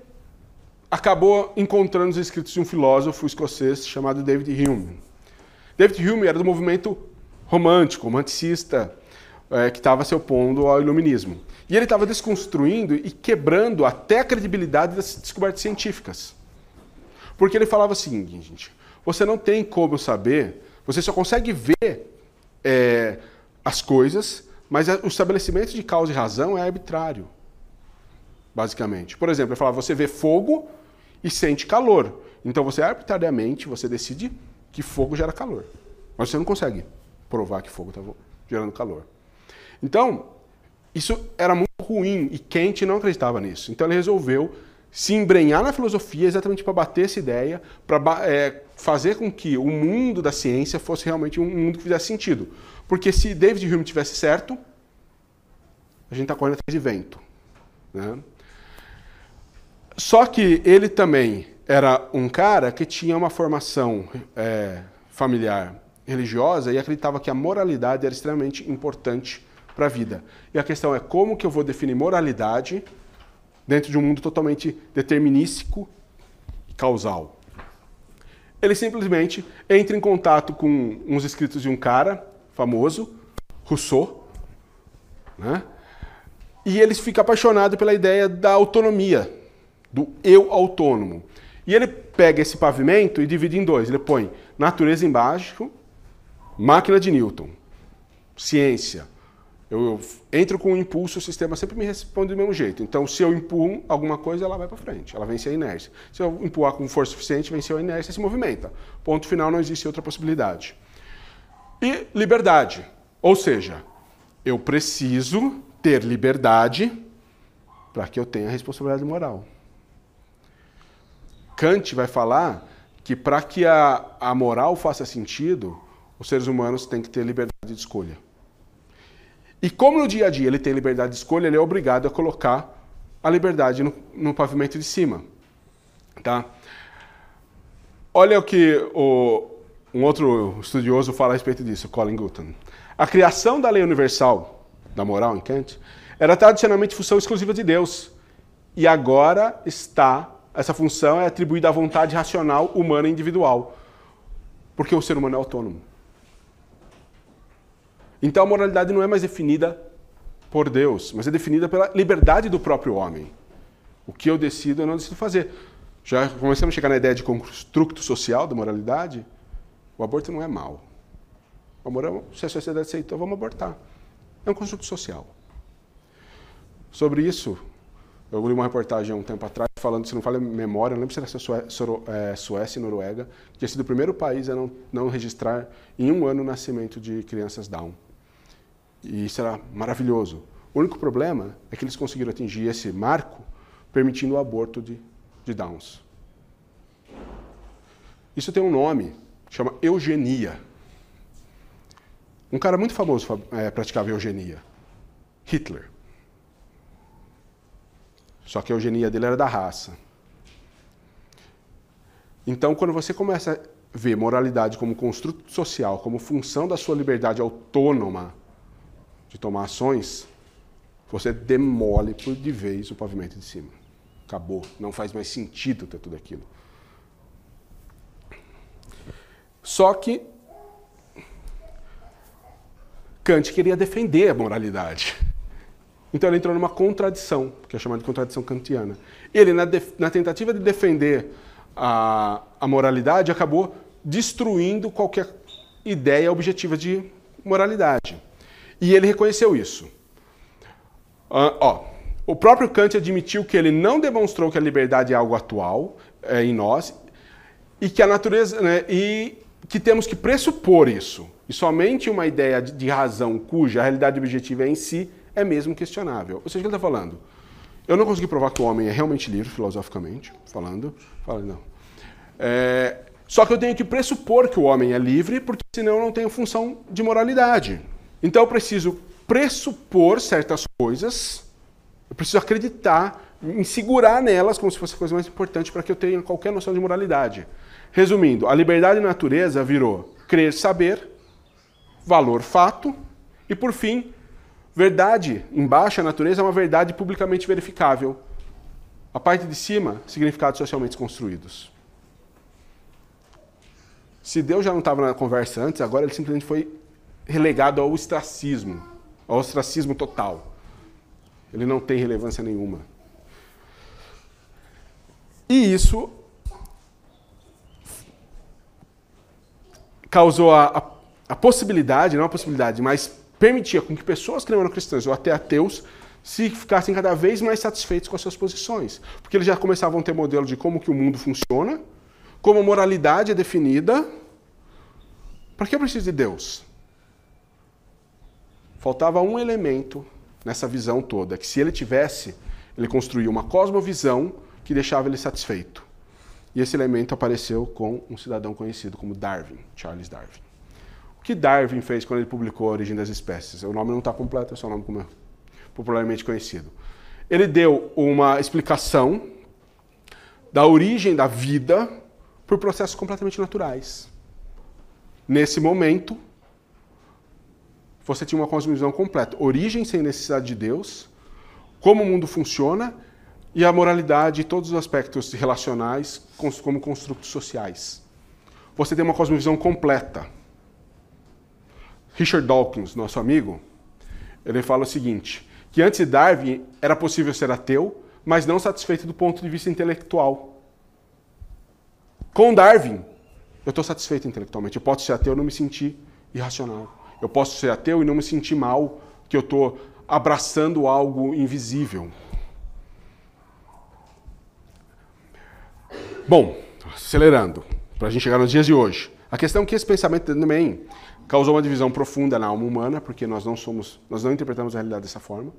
acabou encontrando os escritos de um filósofo escocês chamado David Hume. David Hume era do movimento romântico, romanticista, é, que estava se opondo ao iluminismo. E ele estava desconstruindo e quebrando até a credibilidade das descobertas científicas. Porque ele falava seguinte, gente, você não tem como saber, você só consegue ver é, as coisas, mas o estabelecimento de causa e razão é arbitrário, basicamente. Por exemplo, ele falava, você vê fogo e sente calor. Então você arbitrariamente, você decide que fogo gera calor. Mas você não consegue provar que fogo está gerando calor. Então, isso era muito ruim e Kant não acreditava nisso. Então ele resolveu se embrenhar na filosofia exatamente para bater essa ideia, para é, fazer com que o mundo da ciência fosse realmente um mundo que fizesse sentido. Porque se David Hume tivesse certo, a gente está correndo atrás de vento. Né? Só que ele também era um cara que tinha uma formação é, familiar religiosa e acreditava que a moralidade era extremamente importante para a vida. E a questão é como que eu vou definir moralidade dentro de um mundo totalmente determinístico e causal. Ele simplesmente entra em contato com uns escritos de um cara famoso, Rousseau, né? e ele fica apaixonado pela ideia da autonomia, do eu autônomo. E ele pega esse pavimento e divide em dois. Ele põe natureza embaixo, máquina de Newton, ciência, eu, eu, entro com um impulso, o sistema sempre me responde do mesmo jeito. Então, se eu empurro alguma coisa, ela vai para frente, ela vence a inércia. Se eu empurrar com força suficiente, venceu a inércia e se movimenta. Ponto final, não existe outra possibilidade. E liberdade. Ou seja, eu preciso ter liberdade para que eu tenha responsabilidade moral. Kant vai falar que para que a, a moral faça sentido, os seres humanos têm que ter liberdade de escolha. E como no dia a dia ele tem liberdade de escolha, ele é obrigado a colocar a liberdade no, no pavimento de cima. Tá? Olha o que o, um outro estudioso fala a respeito disso, Colin Gutton. A criação da lei universal da moral em Kant era tradicionalmente função exclusiva de Deus. E agora está, essa função é atribuída à vontade racional humana individual. Porque o ser humano é autônomo. Então a moralidade não é mais definida por Deus, mas é definida pela liberdade do próprio homem. O que eu decido, eu não decido fazer. Já começamos a chegar na ideia de construto social da moralidade. O aborto não é mal. O amor é, se a sociedade aceitou, vamos abortar. É um construto social. Sobre isso, eu li uma reportagem há um tempo atrás falando, se não fala memória, não lembro se era Suécia, Suécia e Noruega, que tinha sido o primeiro país a não, não registrar em um ano o nascimento de crianças Down. E isso era maravilhoso. O único problema é que eles conseguiram atingir esse marco permitindo o aborto de, de Downs. Isso tem um nome, chama eugenia. Um cara muito famoso é, praticava eugenia, Hitler. Só que a eugenia dele era da raça. Então, quando você começa a ver moralidade como construto social, como função da sua liberdade autônoma, de tomar ações, você demole por de vez o pavimento de cima. Acabou. Não faz mais sentido ter tudo aquilo. Só que Kant queria defender a moralidade. Então ele entrou numa contradição, que é chamada de contradição kantiana. Ele, na, na tentativa de defender a, a moralidade, acabou destruindo qualquer ideia objetiva de moralidade. E ele reconheceu isso. Uh, ó, o próprio Kant admitiu que ele não demonstrou que a liberdade é algo atual é, em nós e que a natureza né, e que temos que pressupor isso. E somente uma ideia de, razão cuja realidade objetiva é em si é mesmo questionável. Ou seja, o que ele está falando? Eu não consegui provar que o homem é realmente livre, filosoficamente, falando. Fala, não. É, só que eu tenho que pressupor que o homem é livre, porque senão eu não tenho função de moralidade. Então eu preciso pressupor certas coisas, eu preciso acreditar, me segurar nelas como se fosse a coisa mais importante para que eu tenha qualquer noção de moralidade. Resumindo, a liberdade de natureza virou crer saber valor, fato. E por fim, verdade, embaixo a natureza é uma verdade publicamente verificável. A parte de cima, significados socialmente construídos. Se Deus já não estava na conversa antes, agora ele simplesmente foi relegado ao ostracismo, ao ostracismo total. Ele não tem relevância nenhuma. E isso causou a, a, a, possibilidade, não a possibilidade, mas permitia com que pessoas que não eram cristãs ou até ateus se ficassem cada vez mais satisfeitos com as suas posições. Porque eles já começavam a ter modelo de como que o mundo funciona, como a moralidade é definida. Para que eu preciso de Deus? Faltava um elemento nessa visão toda, que se ele tivesse, ele construía uma cosmovisão que deixava ele satisfeito. E esse elemento apareceu com um cidadão conhecido como Darwin, Charles Darwin. Que Darwin fez quando ele publicou A Origem das Espécies? O nome não está completo, é só o nome como é popularmente conhecido. Ele deu uma explicação da origem da vida por processos completamente naturais. Nesse momento, você tinha uma cosmovisão completa. Origem sem necessidade de Deus, como o mundo funciona e a moralidade e todos os aspectos relacionais como construtos sociais. Você tem uma cosmovisão completa. Richard Dawkins, nosso amigo, ele fala o seguinte, que antes de Darwin era possível ser ateu, mas não satisfeito do ponto de vista intelectual. Com Darwin, eu estou satisfeito intelectualmente. Eu posso ser ateu e não me sentir irracional. Eu posso ser ateu e não me sentir mal, que eu estou abraçando algo invisível. Bom, acelerando, para a gente chegar nos dias de hoje. A questão é que esse pensamento também causou uma divisão profunda na alma humana, porque nós não somos, nós não interpretamos a realidade dessa forma.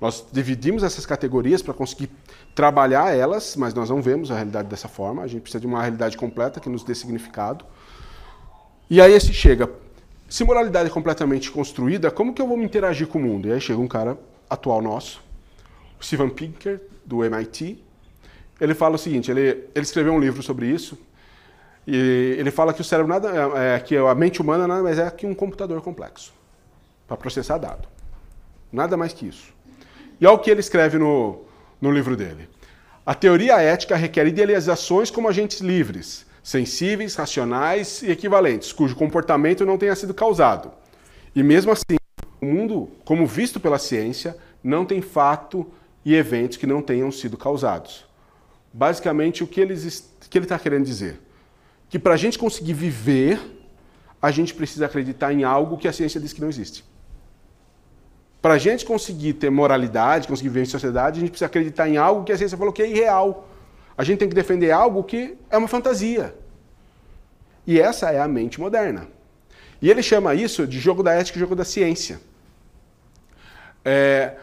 Nós dividimos essas categorias para conseguir trabalhar elas, mas nós não vemos a realidade dessa forma. A gente precisa de uma realidade completa que nos dê significado. E aí se chega, se moralidade é completamente construída, como que eu vou me interagir com o mundo? E aí chega um cara atual nosso, Steven Pinker, do MIT, ele fala o seguinte, ele, ele escreveu um livro sobre isso, e ele fala que o cérebro nada é, é que a mente humana nada mais é que um computador complexo para processar dado. Nada mais que isso. E olha o que ele escreve no, no livro dele. A teoria ética requer idealizações como agentes livres, sensíveis, racionais e equivalentes, cujo comportamento não tenha sido causado. E mesmo assim, o mundo, como visto pela ciência, não tem fato e eventos que não tenham sido causados. Basicamente, o que, eles, que ele está querendo dizer? Que para a gente conseguir viver, a gente precisa acreditar em algo que a ciência diz que não existe. Para a gente conseguir ter moralidade, conseguir viver em sociedade, a gente precisa acreditar em algo que a ciência falou que é irreal. A gente tem que defender algo que é uma fantasia. E essa é a mente moderna. E ele chama isso de jogo da ética e jogo da ciência. É,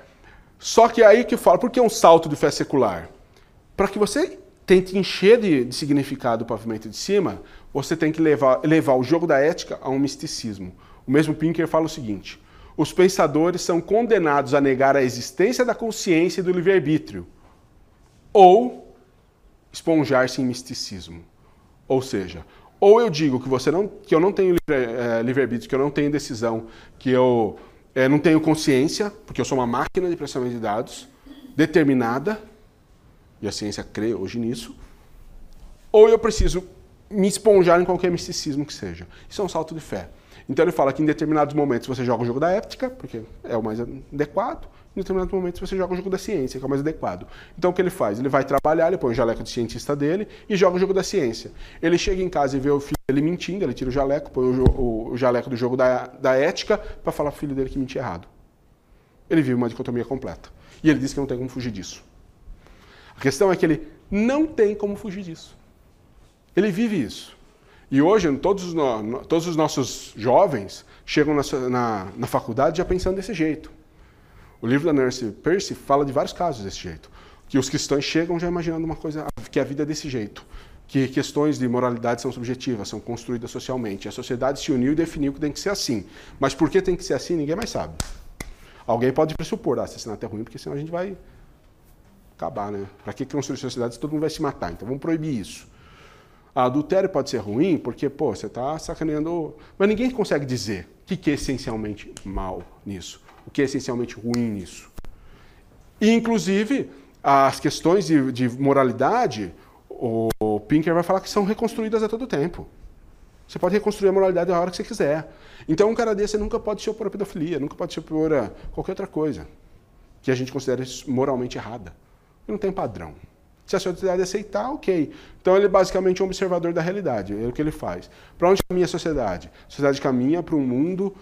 só que é aí que fala, por que um salto de fé secular? Para que você tente encher de, de, significado o pavimento de cima, você tem que levar, levar o jogo da ética a um misticismo. O mesmo Pinker fala o seguinte: os pensadores são condenados a negar a existência da consciência e do livre-arbítrio, ou esponjar-se em misticismo. Ou seja, ou eu digo que você não, que eu não tenho é, livre-arbítrio, que eu não tenho decisão, que eu é, não tenho consciência, porque eu sou uma máquina de processamento de dados determinada, e a ciência crê hoje nisso, ou eu preciso me esponjar em qualquer misticismo que seja. Isso é um salto de fé. Então ele fala que em determinados momentos você joga o jogo da ética, porque é o mais adequado, em determinados momentos você joga o jogo da ciência, que é o mais adequado. Então o que ele faz? Ele vai trabalhar, ele põe o jaleco de cientista dele e joga o jogo da ciência. Ele chega em casa e vê o filho dele mentindo, ele tira o jaleco, põe o, jaleco do jogo da, da ética para falar pro filho dele que mentiu errado. Ele vive uma dicotomia completa. E ele diz que não tem como fugir disso. A questão é que ele não tem como fugir disso. Ele vive isso. E hoje, todos todos os nossos jovens chegam na, na, na, faculdade já pensando desse jeito. O livro da Nancy Percy fala de vários casos desse jeito. Que os cristãos chegam já imaginando uma coisa, que a vida é desse jeito. Que questões de moralidade são subjetivas, são construídas socialmente. A sociedade se uniu e definiu que tem que ser assim. Mas por que tem que ser assim, ninguém mais sabe. Alguém pode pressupor, ah, assassinato é ruim, porque senão a gente vai acabar, né? Para que construir sociedade se todo mundo vai se matar? Então vamos proibir isso. Ah, adultério pode ser ruim porque, pô, você está sacaneando. Mas ninguém consegue dizer o que é essencialmente mal nisso, o que é essencialmente ruim nisso. E, inclusive, as questões de, de moralidade, o Pinker vai falar que são reconstruídas a todo tempo. Você pode reconstruir a moralidade a hora que você quiser. Então, um cara desse nunca pode se opor à pedofilia, nunca pode se opor a qualquer outra coisa que a gente considere moralmente errada. Não tem padrão. Se a sociedade aceitar, ok. Então ele é basicamente um observador da realidade, é o que ele faz. Para onde caminha a sociedade? A sociedade caminha para um mundo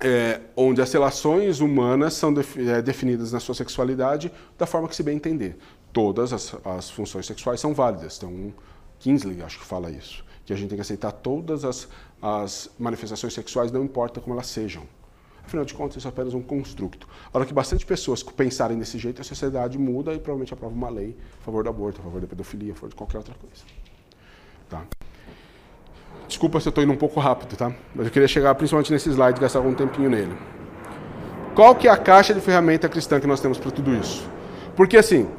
é, onde as relações humanas são é, definidas na sua sexualidade da forma que se bem entender. Todas as, as funções sexuais são válidas. Então, Kingsley acho que fala isso, que a gente tem que aceitar todas as, as manifestações sexuais, não importa como elas sejam. Afinal de contas, isso é apenas um construto. A hora que bastante pessoas pensarem desse jeito, a sociedade muda e provavelmente aprova uma lei a favor do aborto, a favor da pedofilia, a favor de qualquer outra coisa. Tá. Desculpa se eu estou indo um pouco rápido, tá? Mas eu queria chegar principalmente nesse slide gastar algum tempinho nele. Qual que é a caixa de ferramenta cristã que nós temos para tudo isso? Porque assim,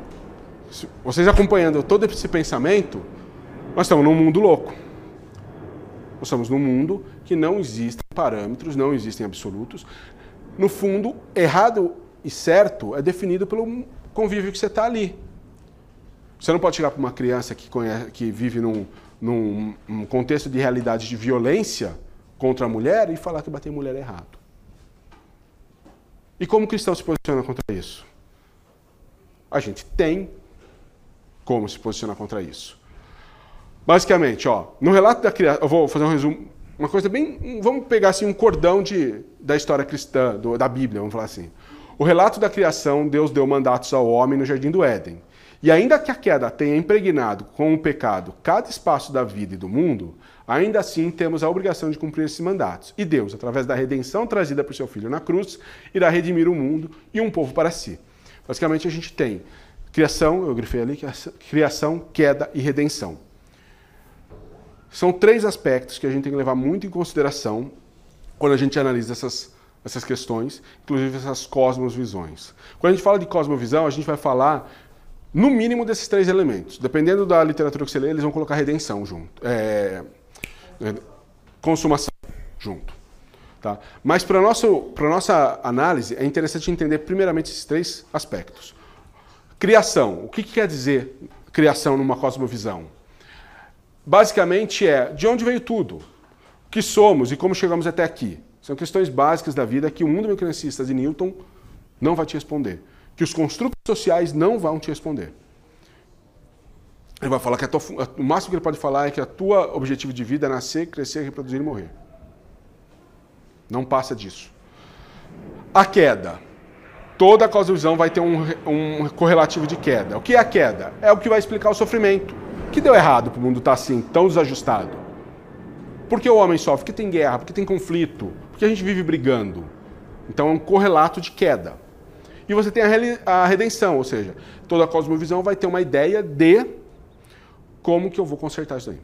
vocês acompanhando todo esse pensamento, nós estamos num mundo louco. Nós estamos num mundo que não existem parâmetros, não existem absolutos. No fundo, errado e certo é definido pelo convívio que você está ali. Você não pode chegar para uma criança que, conhece, que vive num, num, num contexto de realidade de violência contra a mulher e falar que bater mulher é errado. E como o cristão se posiciona contra isso? A gente tem como se posicionar contra isso. Basicamente, ó, no relato da criação, eu vou fazer um resumo, uma coisa bem, vamos pegar assim um cordão de, da história cristã, do, da Bíblia, vamos falar assim. O relato da criação, Deus deu mandatos ao homem no jardim do Éden. E ainda que a queda tenha impregnado com o pecado cada espaço da vida e do mundo, ainda assim temos a obrigação de cumprir esses mandatos. E Deus, através da redenção trazida por seu filho na cruz, irá redimir o mundo e um povo para si. Basicamente a gente tem criação, eu grifei ali, criação, queda e redenção. São três aspectos que a gente tem que levar muito em consideração quando a gente analisa essas, essas questões, inclusive essas cosmovisões. Quando a gente fala de cosmovisão, a gente vai falar no mínimo desses três elementos. Dependendo da literatura que você lê, eles vão colocar redenção junto. É, é consumação junto. Tá? Mas para a nossa análise, é interessante entender primeiramente esses três aspectos. Criação. O que, que quer dizer criação numa cosmovisão? Basicamente é de onde veio tudo, o que somos e como chegamos até aqui. São questões básicas da vida que o mundo mecanicistas de Newton não vai te responder, que os construtos sociais não vão te responder. Ele vai falar que tua, o máximo que ele pode falar é que a tua objetivo de vida é nascer, crescer, reproduzir e morrer. Não passa disso. A queda. Toda a cosmovisão vai ter um, um correlativo de queda. O que é a queda? É o que vai explicar o sofrimento. Que deu errado para o mundo estar tá assim, tão desajustado? Por que o homem sofre? Porque tem guerra, porque tem conflito, porque a gente vive brigando. Então é um correlato de queda. E você tem a redenção, ou seja, toda a cosmovisão vai ter uma ideia de como que eu vou consertar isso aí.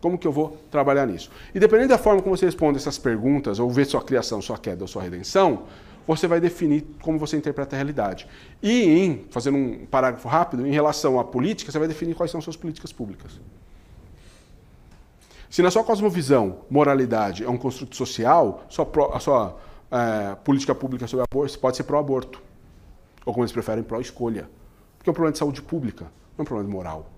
Como que eu vou trabalhar nisso? E dependendo da forma como você responde essas perguntas, ou vê sua criação, sua queda ou sua redenção, você vai definir como você interpreta a realidade. E, em, fazendo um parágrafo rápido, em relação à política, você vai definir quais são suas políticas públicas. Se na sua cosmovisão, moralidade é um construto social, sua, a sua é, política pública sobre aborto pode ser pró-aborto. Ou como eles preferem, pró-escolha. Porque é um problema de saúde pública, não é um problema de moral.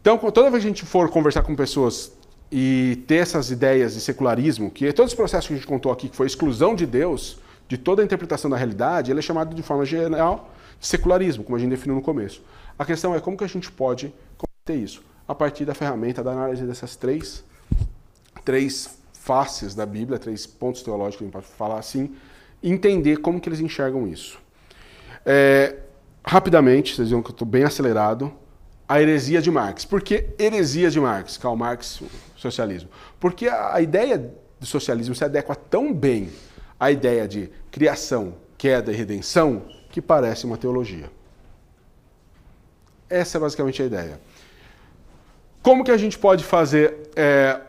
Então, toda vez que a gente for conversar com pessoas e ter essas ideias de secularismo, que todos os processos que a gente contou aqui, que foi a exclusão de Deus, de toda a interpretação da realidade, ele é chamado de forma geral de secularismo, como a gente definiu no começo. A questão é como que a gente pode combater isso? A partir da ferramenta da análise dessas três, três faces da Bíblia, três pontos teológicos, a gente pode falar assim, entender como que eles enxergam isso. É, rapidamente, vocês viram que eu estou bem acelerado, a heresia de Marx. Por que heresia de Marx? Karl Marx, socialismo. Porque a ideia do socialismo se adequa tão bem à ideia de criação, queda e redenção que parece uma teologia. Essa é basicamente a ideia. Como que a gente pode fazer é,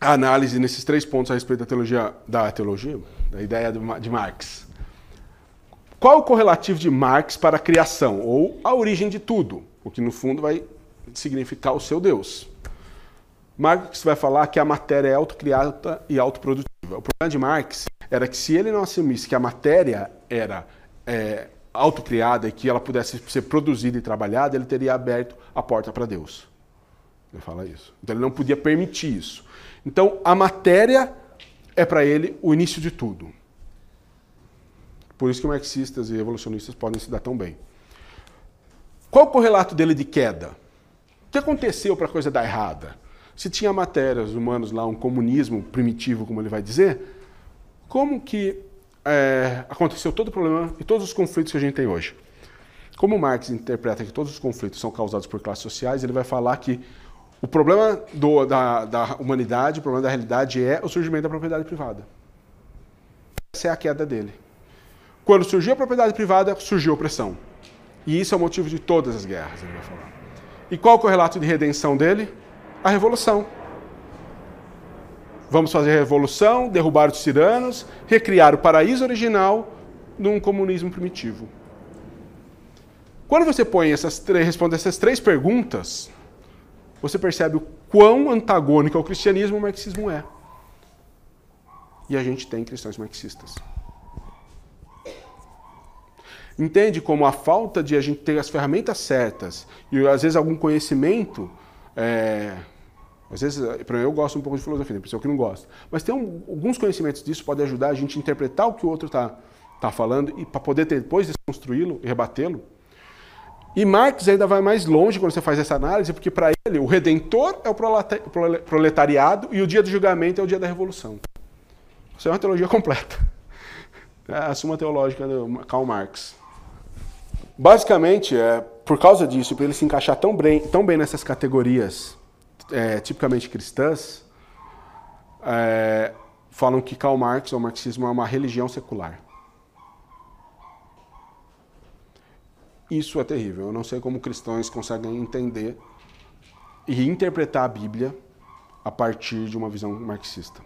a análise nesses três pontos a respeito da teologia, da teologia, da ideia de Marx? Qual o correlativo de Marx para a criação ou a origem de tudo? O que no fundo vai significar o seu Deus. Marx vai falar que a matéria é autocriada e autoprodutiva. O problema de Marx era que se ele não assumisse que a matéria era é, autocriada e que ela pudesse ser produzida e trabalhada, ele teria aberto a porta para Deus. Ele fala isso. Então ele não podia permitir isso. Então a matéria é para ele o início de tudo. Por isso que marxistas e evolucionistas podem se dar tão bem. Qual o correlato dele de queda? O que aconteceu para a coisa dar errada? Se tinha matérias, humanos lá, um comunismo primitivo, como ele vai dizer, como que é, aconteceu todo o problema e todos os conflitos que a gente tem hoje? Como Marx interpreta que todos os conflitos são causados por classes sociais, ele vai falar que o problema do, da, da humanidade, o problema da realidade é o surgimento da propriedade privada. Essa é a queda dele. Quando surgiu a propriedade privada, surgiu a opressão. E isso é o motivo de todas as guerras, ele vai falar. E qual é o correlato de redenção dele? a revolução. Vamos fazer a revolução, derrubar os tiranos, recriar o paraíso original num comunismo primitivo. Quando você põe essas três, responde essas três perguntas, você percebe o quão antagônico ao cristianismo o marxismo é. E a gente tem cristãos marxistas. Entende como a falta de a gente ter as ferramentas certas e às vezes algum conhecimento é, às vezes, para mim, eu gosto um pouco de filosofia, tem pessoa que não gosta. Mas tem um, alguns conhecimentos disso podem ajudar a gente a interpretar o que o outro está tá falando e para poder ter, depois desconstruí-lo e rebatê-lo. E Marx ainda vai mais longe quando você faz essa análise, porque para ele o redentor é o proletariado e o dia do julgamento é o dia da revolução. Isso é uma teologia (laughs) completa. É a suma teológica do Karl Marx. Basicamente, é, por causa disso, para ele se encaixar tão bem, tão bem nessas categorias é, tipicamente cristãs é, falam que Karl Marx, ou marxismo, é uma religião secular. Isso é terrível. Eu não sei como cristãos conseguem entender e interpretar a Bíblia a partir de uma visão marxista.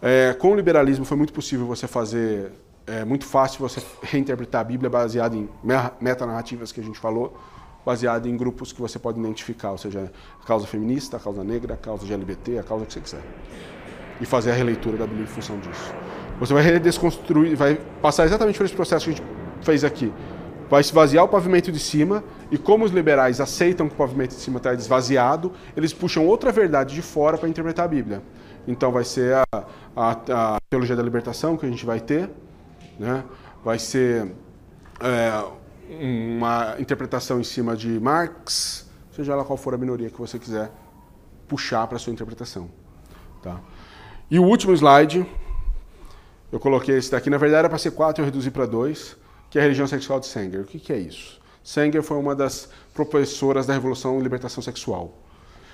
É, com o liberalismo foi muito possível você fazer, é muito fácil você (laughs) reinterpretar a Bíblia baseada em metanarrativas que a gente falou, baseado em grupos que você pode identificar, ou seja, a causa feminista, a causa negra, a causa LGBT, a causa que você quiser. E fazer a releitura da Bíblia em função disso. Você vai redesconstruir, vai passar exatamente por esse processo que a gente fez aqui. Vai esvaziar o pavimento de cima, e como os liberais aceitam que o pavimento de cima está esvaziado, eles puxam outra verdade de fora para interpretar a Bíblia. Então vai ser a, a, a, teologia da libertação que a gente vai ter, né? vai ser é, uma interpretação em cima de Marx, seja lá qual for a minoria que você quiser puxar para sua interpretação. Tá? E o último slide, eu coloquei esse daqui, na verdade era para ser quatro, eu reduzi para dois, que é a religião sexual de Sanger. O que, que é isso? Sanger foi uma das professoras da Revolução e Libertação Sexual.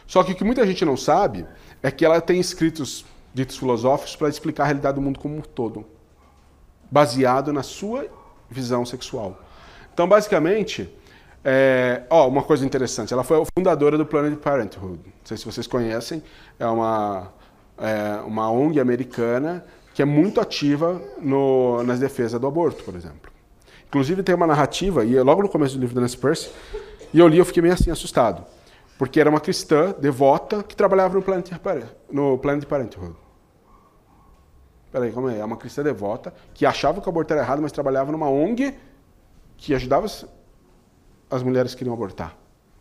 Só que o que muita gente não sabe é que ela tem escritos ditos filosóficos para explicar a realidade do mundo como um todo, baseado na sua visão sexual. Então, basicamente, é, ó, uma coisa interessante, ela foi a fundadora do Planned Parenthood. Não sei se vocês conhecem, é uma, é, uma ONG americana que é muito ativa no, nas defesas do aborto, por exemplo. Inclusive tem uma narrativa, e é logo no começo do livro da Nancy Percy, e eu li eu fiquei meio assim assustado, porque era uma cristã devota que trabalhava no Planned, no Planned Parenthood. Peraí, como é? É uma cristã devota que achava que o aborto era errado, mas trabalhava numa ONG que ajudava as mulheres que queriam abortar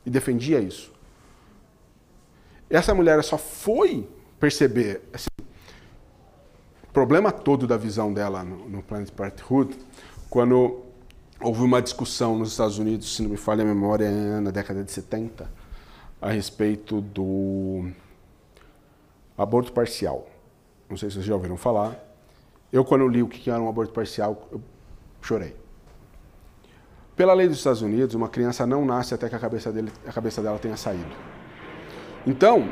e defendia isso. Essa mulher só foi perceber assim, o problema todo da visão dela no, no Planet Parenthood quando houve uma discussão nos Estados Unidos, se não me falha a memória, na década de 70, a respeito do aborto parcial. Não sei se vocês já ouviram falar. Eu, quando li o que era um aborto parcial, eu chorei. Pela lei dos Estados Unidos, uma criança não nasce até que a cabeça, dele, a cabeça dela tenha saído. Então,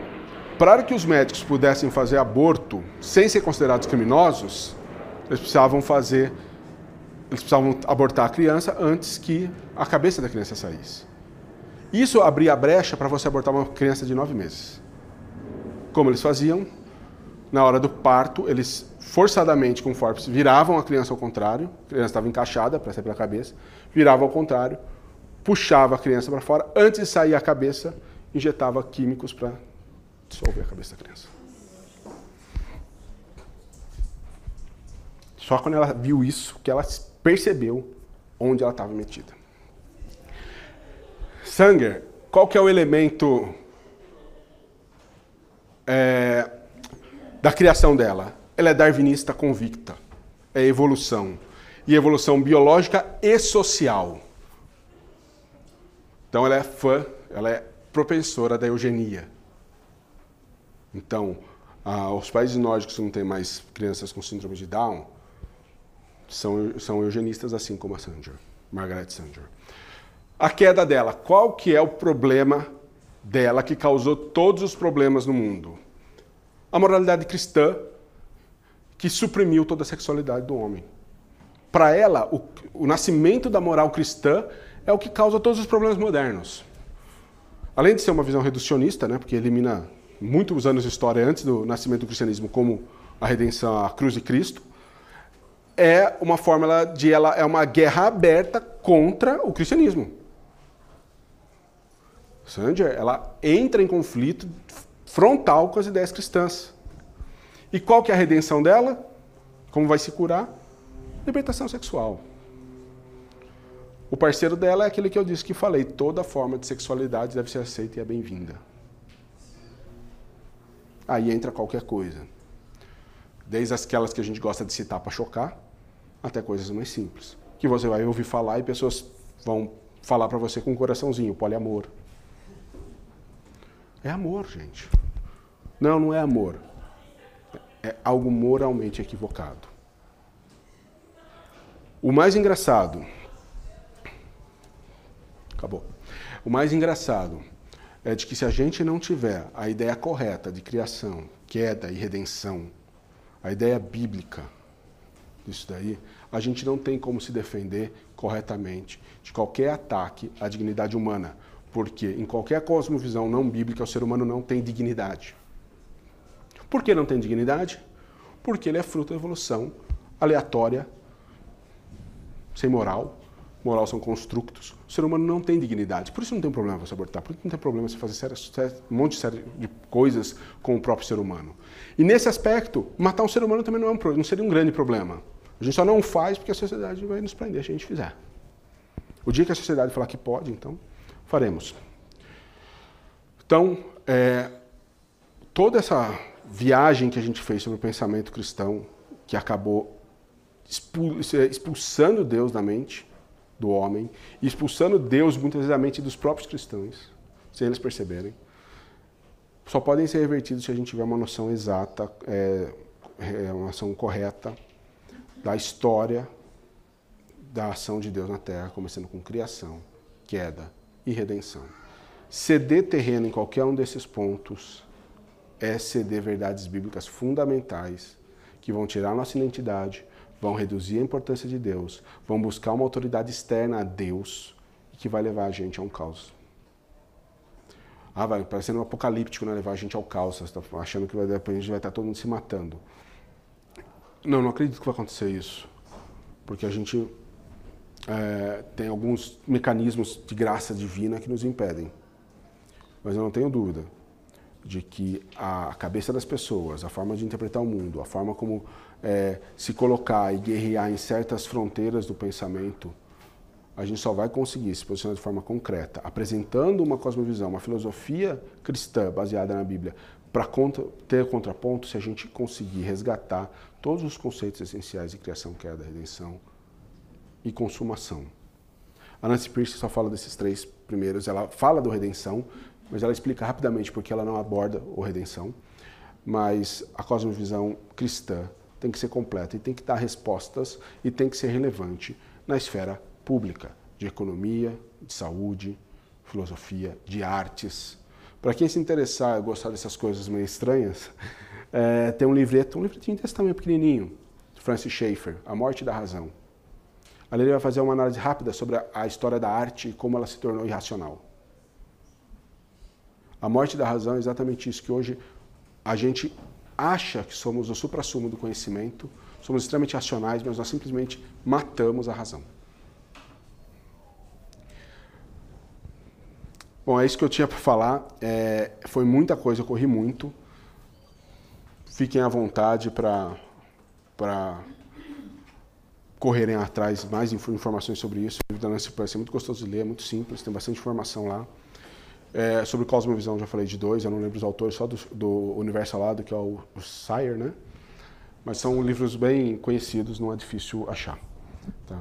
para que os médicos pudessem fazer aborto sem ser considerados criminosos, eles precisavam fazer, eles precisavam abortar a criança antes que a cabeça da criança saísse. Isso abria a brecha para você abortar uma criança de nove meses. Como eles faziam? Na hora do parto, eles forçadamente com forceps viravam a criança ao contrário, a criança estava encaixada para sair pela cabeça, virava ao contrário, puxava a criança para fora, antes de sair a cabeça, injetava químicos para dissolver a cabeça da criança. Só quando ela viu isso que ela percebeu onde ela estava metida. Sanger, qual que é o elemento é, da criação dela? Ela é darwinista convicta. É evolução. E evolução biológica e social. Então ela é fã, ela é propensora da eugenia. Então, ah, os países nórdicos que não têm mais crianças com síndrome de Down são, são eugenistas assim como a Sanger, Margaret Sanger. A queda dela, qual que é o problema dela que causou todos os problemas no mundo? A moralidade cristã que suprimiu toda a sexualidade do homem. Para ela, o, o nascimento da moral cristã é o que causa todos os problemas modernos. Além de ser uma visão reducionista, né, porque elimina muitos anos de história antes do nascimento do cristianismo, como a redenção, a cruz de Cristo, é uma fórmula de ela é uma guerra aberta contra o cristianismo. Sanger, ela entra em conflito frontal com as ideias cristãs. E qual que é a redenção dela? Como vai se curar? Libertação sexual. O parceiro dela é aquele que eu disse que falei, toda forma de sexualidade deve ser aceita e é bem-vinda. Aí entra qualquer coisa. Desde aquelas que a gente gosta de citar para chocar, até coisas mais simples. Que você vai ouvir falar e pessoas vão falar para você com um coraçãozinho, poliamor. É amor, gente. Não, não é amor. É algo moralmente equivocado. O mais engraçado. Acabou. O mais engraçado é de que se a gente não tiver a ideia correta de criação, queda e redenção, a ideia bíblica, disso daí, a gente não tem como se defender corretamente de qualquer ataque à dignidade humana, porque em qualquer cosmovisão não bíblica o ser humano não tem dignidade. Por que não tem dignidade? Porque ele é fruto da evolução aleatória, sem moral. Moral são construtos. O ser humano não tem dignidade. Por isso não tem problema você abortar. Por isso não tem problema você fazer um monte de coisas com o próprio ser humano. E nesse aspecto, matar um ser humano também não, é um, não seria um grande problema. A gente só não faz porque a sociedade vai nos prender se a gente fizer. O dia que a sociedade falar que pode, então, faremos. Então, é, toda essa viagem que a gente fez sobre o pensamento cristão, que acabou expulsando Deus da mente do homem, e expulsando Deus muitas vezes da mente dos próprios cristãos, sem eles perceberem, só podem ser revertidos se a gente tiver uma noção exata, é, é uma noção correta da história da ação de Deus na Terra, começando com criação, queda e redenção. Ceder terreno em qualquer um desses pontos é ceder verdades bíblicas fundamentais que vão tirar nossa identidade, vão reduzir a importância de Deus, vão buscar uma autoridade externa a Deus e que vai levar a gente a um caos. Ah, vai parecendo um apocalíptico, né? Levar a gente ao caos. Você está achando que vai, depois a gente vai estar todo mundo se matando. Não, não acredito que vai acontecer isso. Porque a gente é, tem alguns mecanismos de graça divina que nos impedem. Mas eu não tenho dúvida de que a cabeça das pessoas, a forma de interpretar o mundo, a forma como é, se colocar e guerrear em certas fronteiras do pensamento, a gente só vai conseguir se posicionar de forma concreta, apresentando uma cosmovisão, uma filosofia cristã baseada na Bíblia, para ter contraponto se a gente conseguir resgatar todos os conceitos essenciais de criação, queda, redenção e consumação. A Nancy Pierce só fala desses três primeiros. Ela fala do redenção, mas ela explica rapidamente porque ela não aborda o redenção. Mas a cosmovisão cristã tem que ser completa e tem que dar respostas e tem que ser relevante na esfera pública, de economia, de saúde, filosofia, de artes. Para quem se interessar e gostar dessas coisas meio estranhas, é, (laughs) tem um livreto, um livretinho desse tamanho pequenininho, de Francis Schaeffer, A Morte da Razão. Ele vai fazer uma análise rápida sobre a, história da arte e como ela se tornou irracional. A morte da razão é exatamente isso, que hoje a gente acha que somos o supra-sumo do conhecimento, somos extremamente racionais, mas nós simplesmente matamos a razão. Bom, é isso que eu tinha para falar. É, foi muita coisa, eu corri muito. Fiquem à vontade para correrem atrás mais informações sobre isso. O livro da Nancy Price é muito gostoso de ler, é muito simples, tem bastante informação lá. É, sobre Cosmovisão já falei de dois, eu não lembro os autores, só do, do Universo Alado, que é o, o Sire, né? Mas são livros bem conhecidos, não é difícil achar. Tá?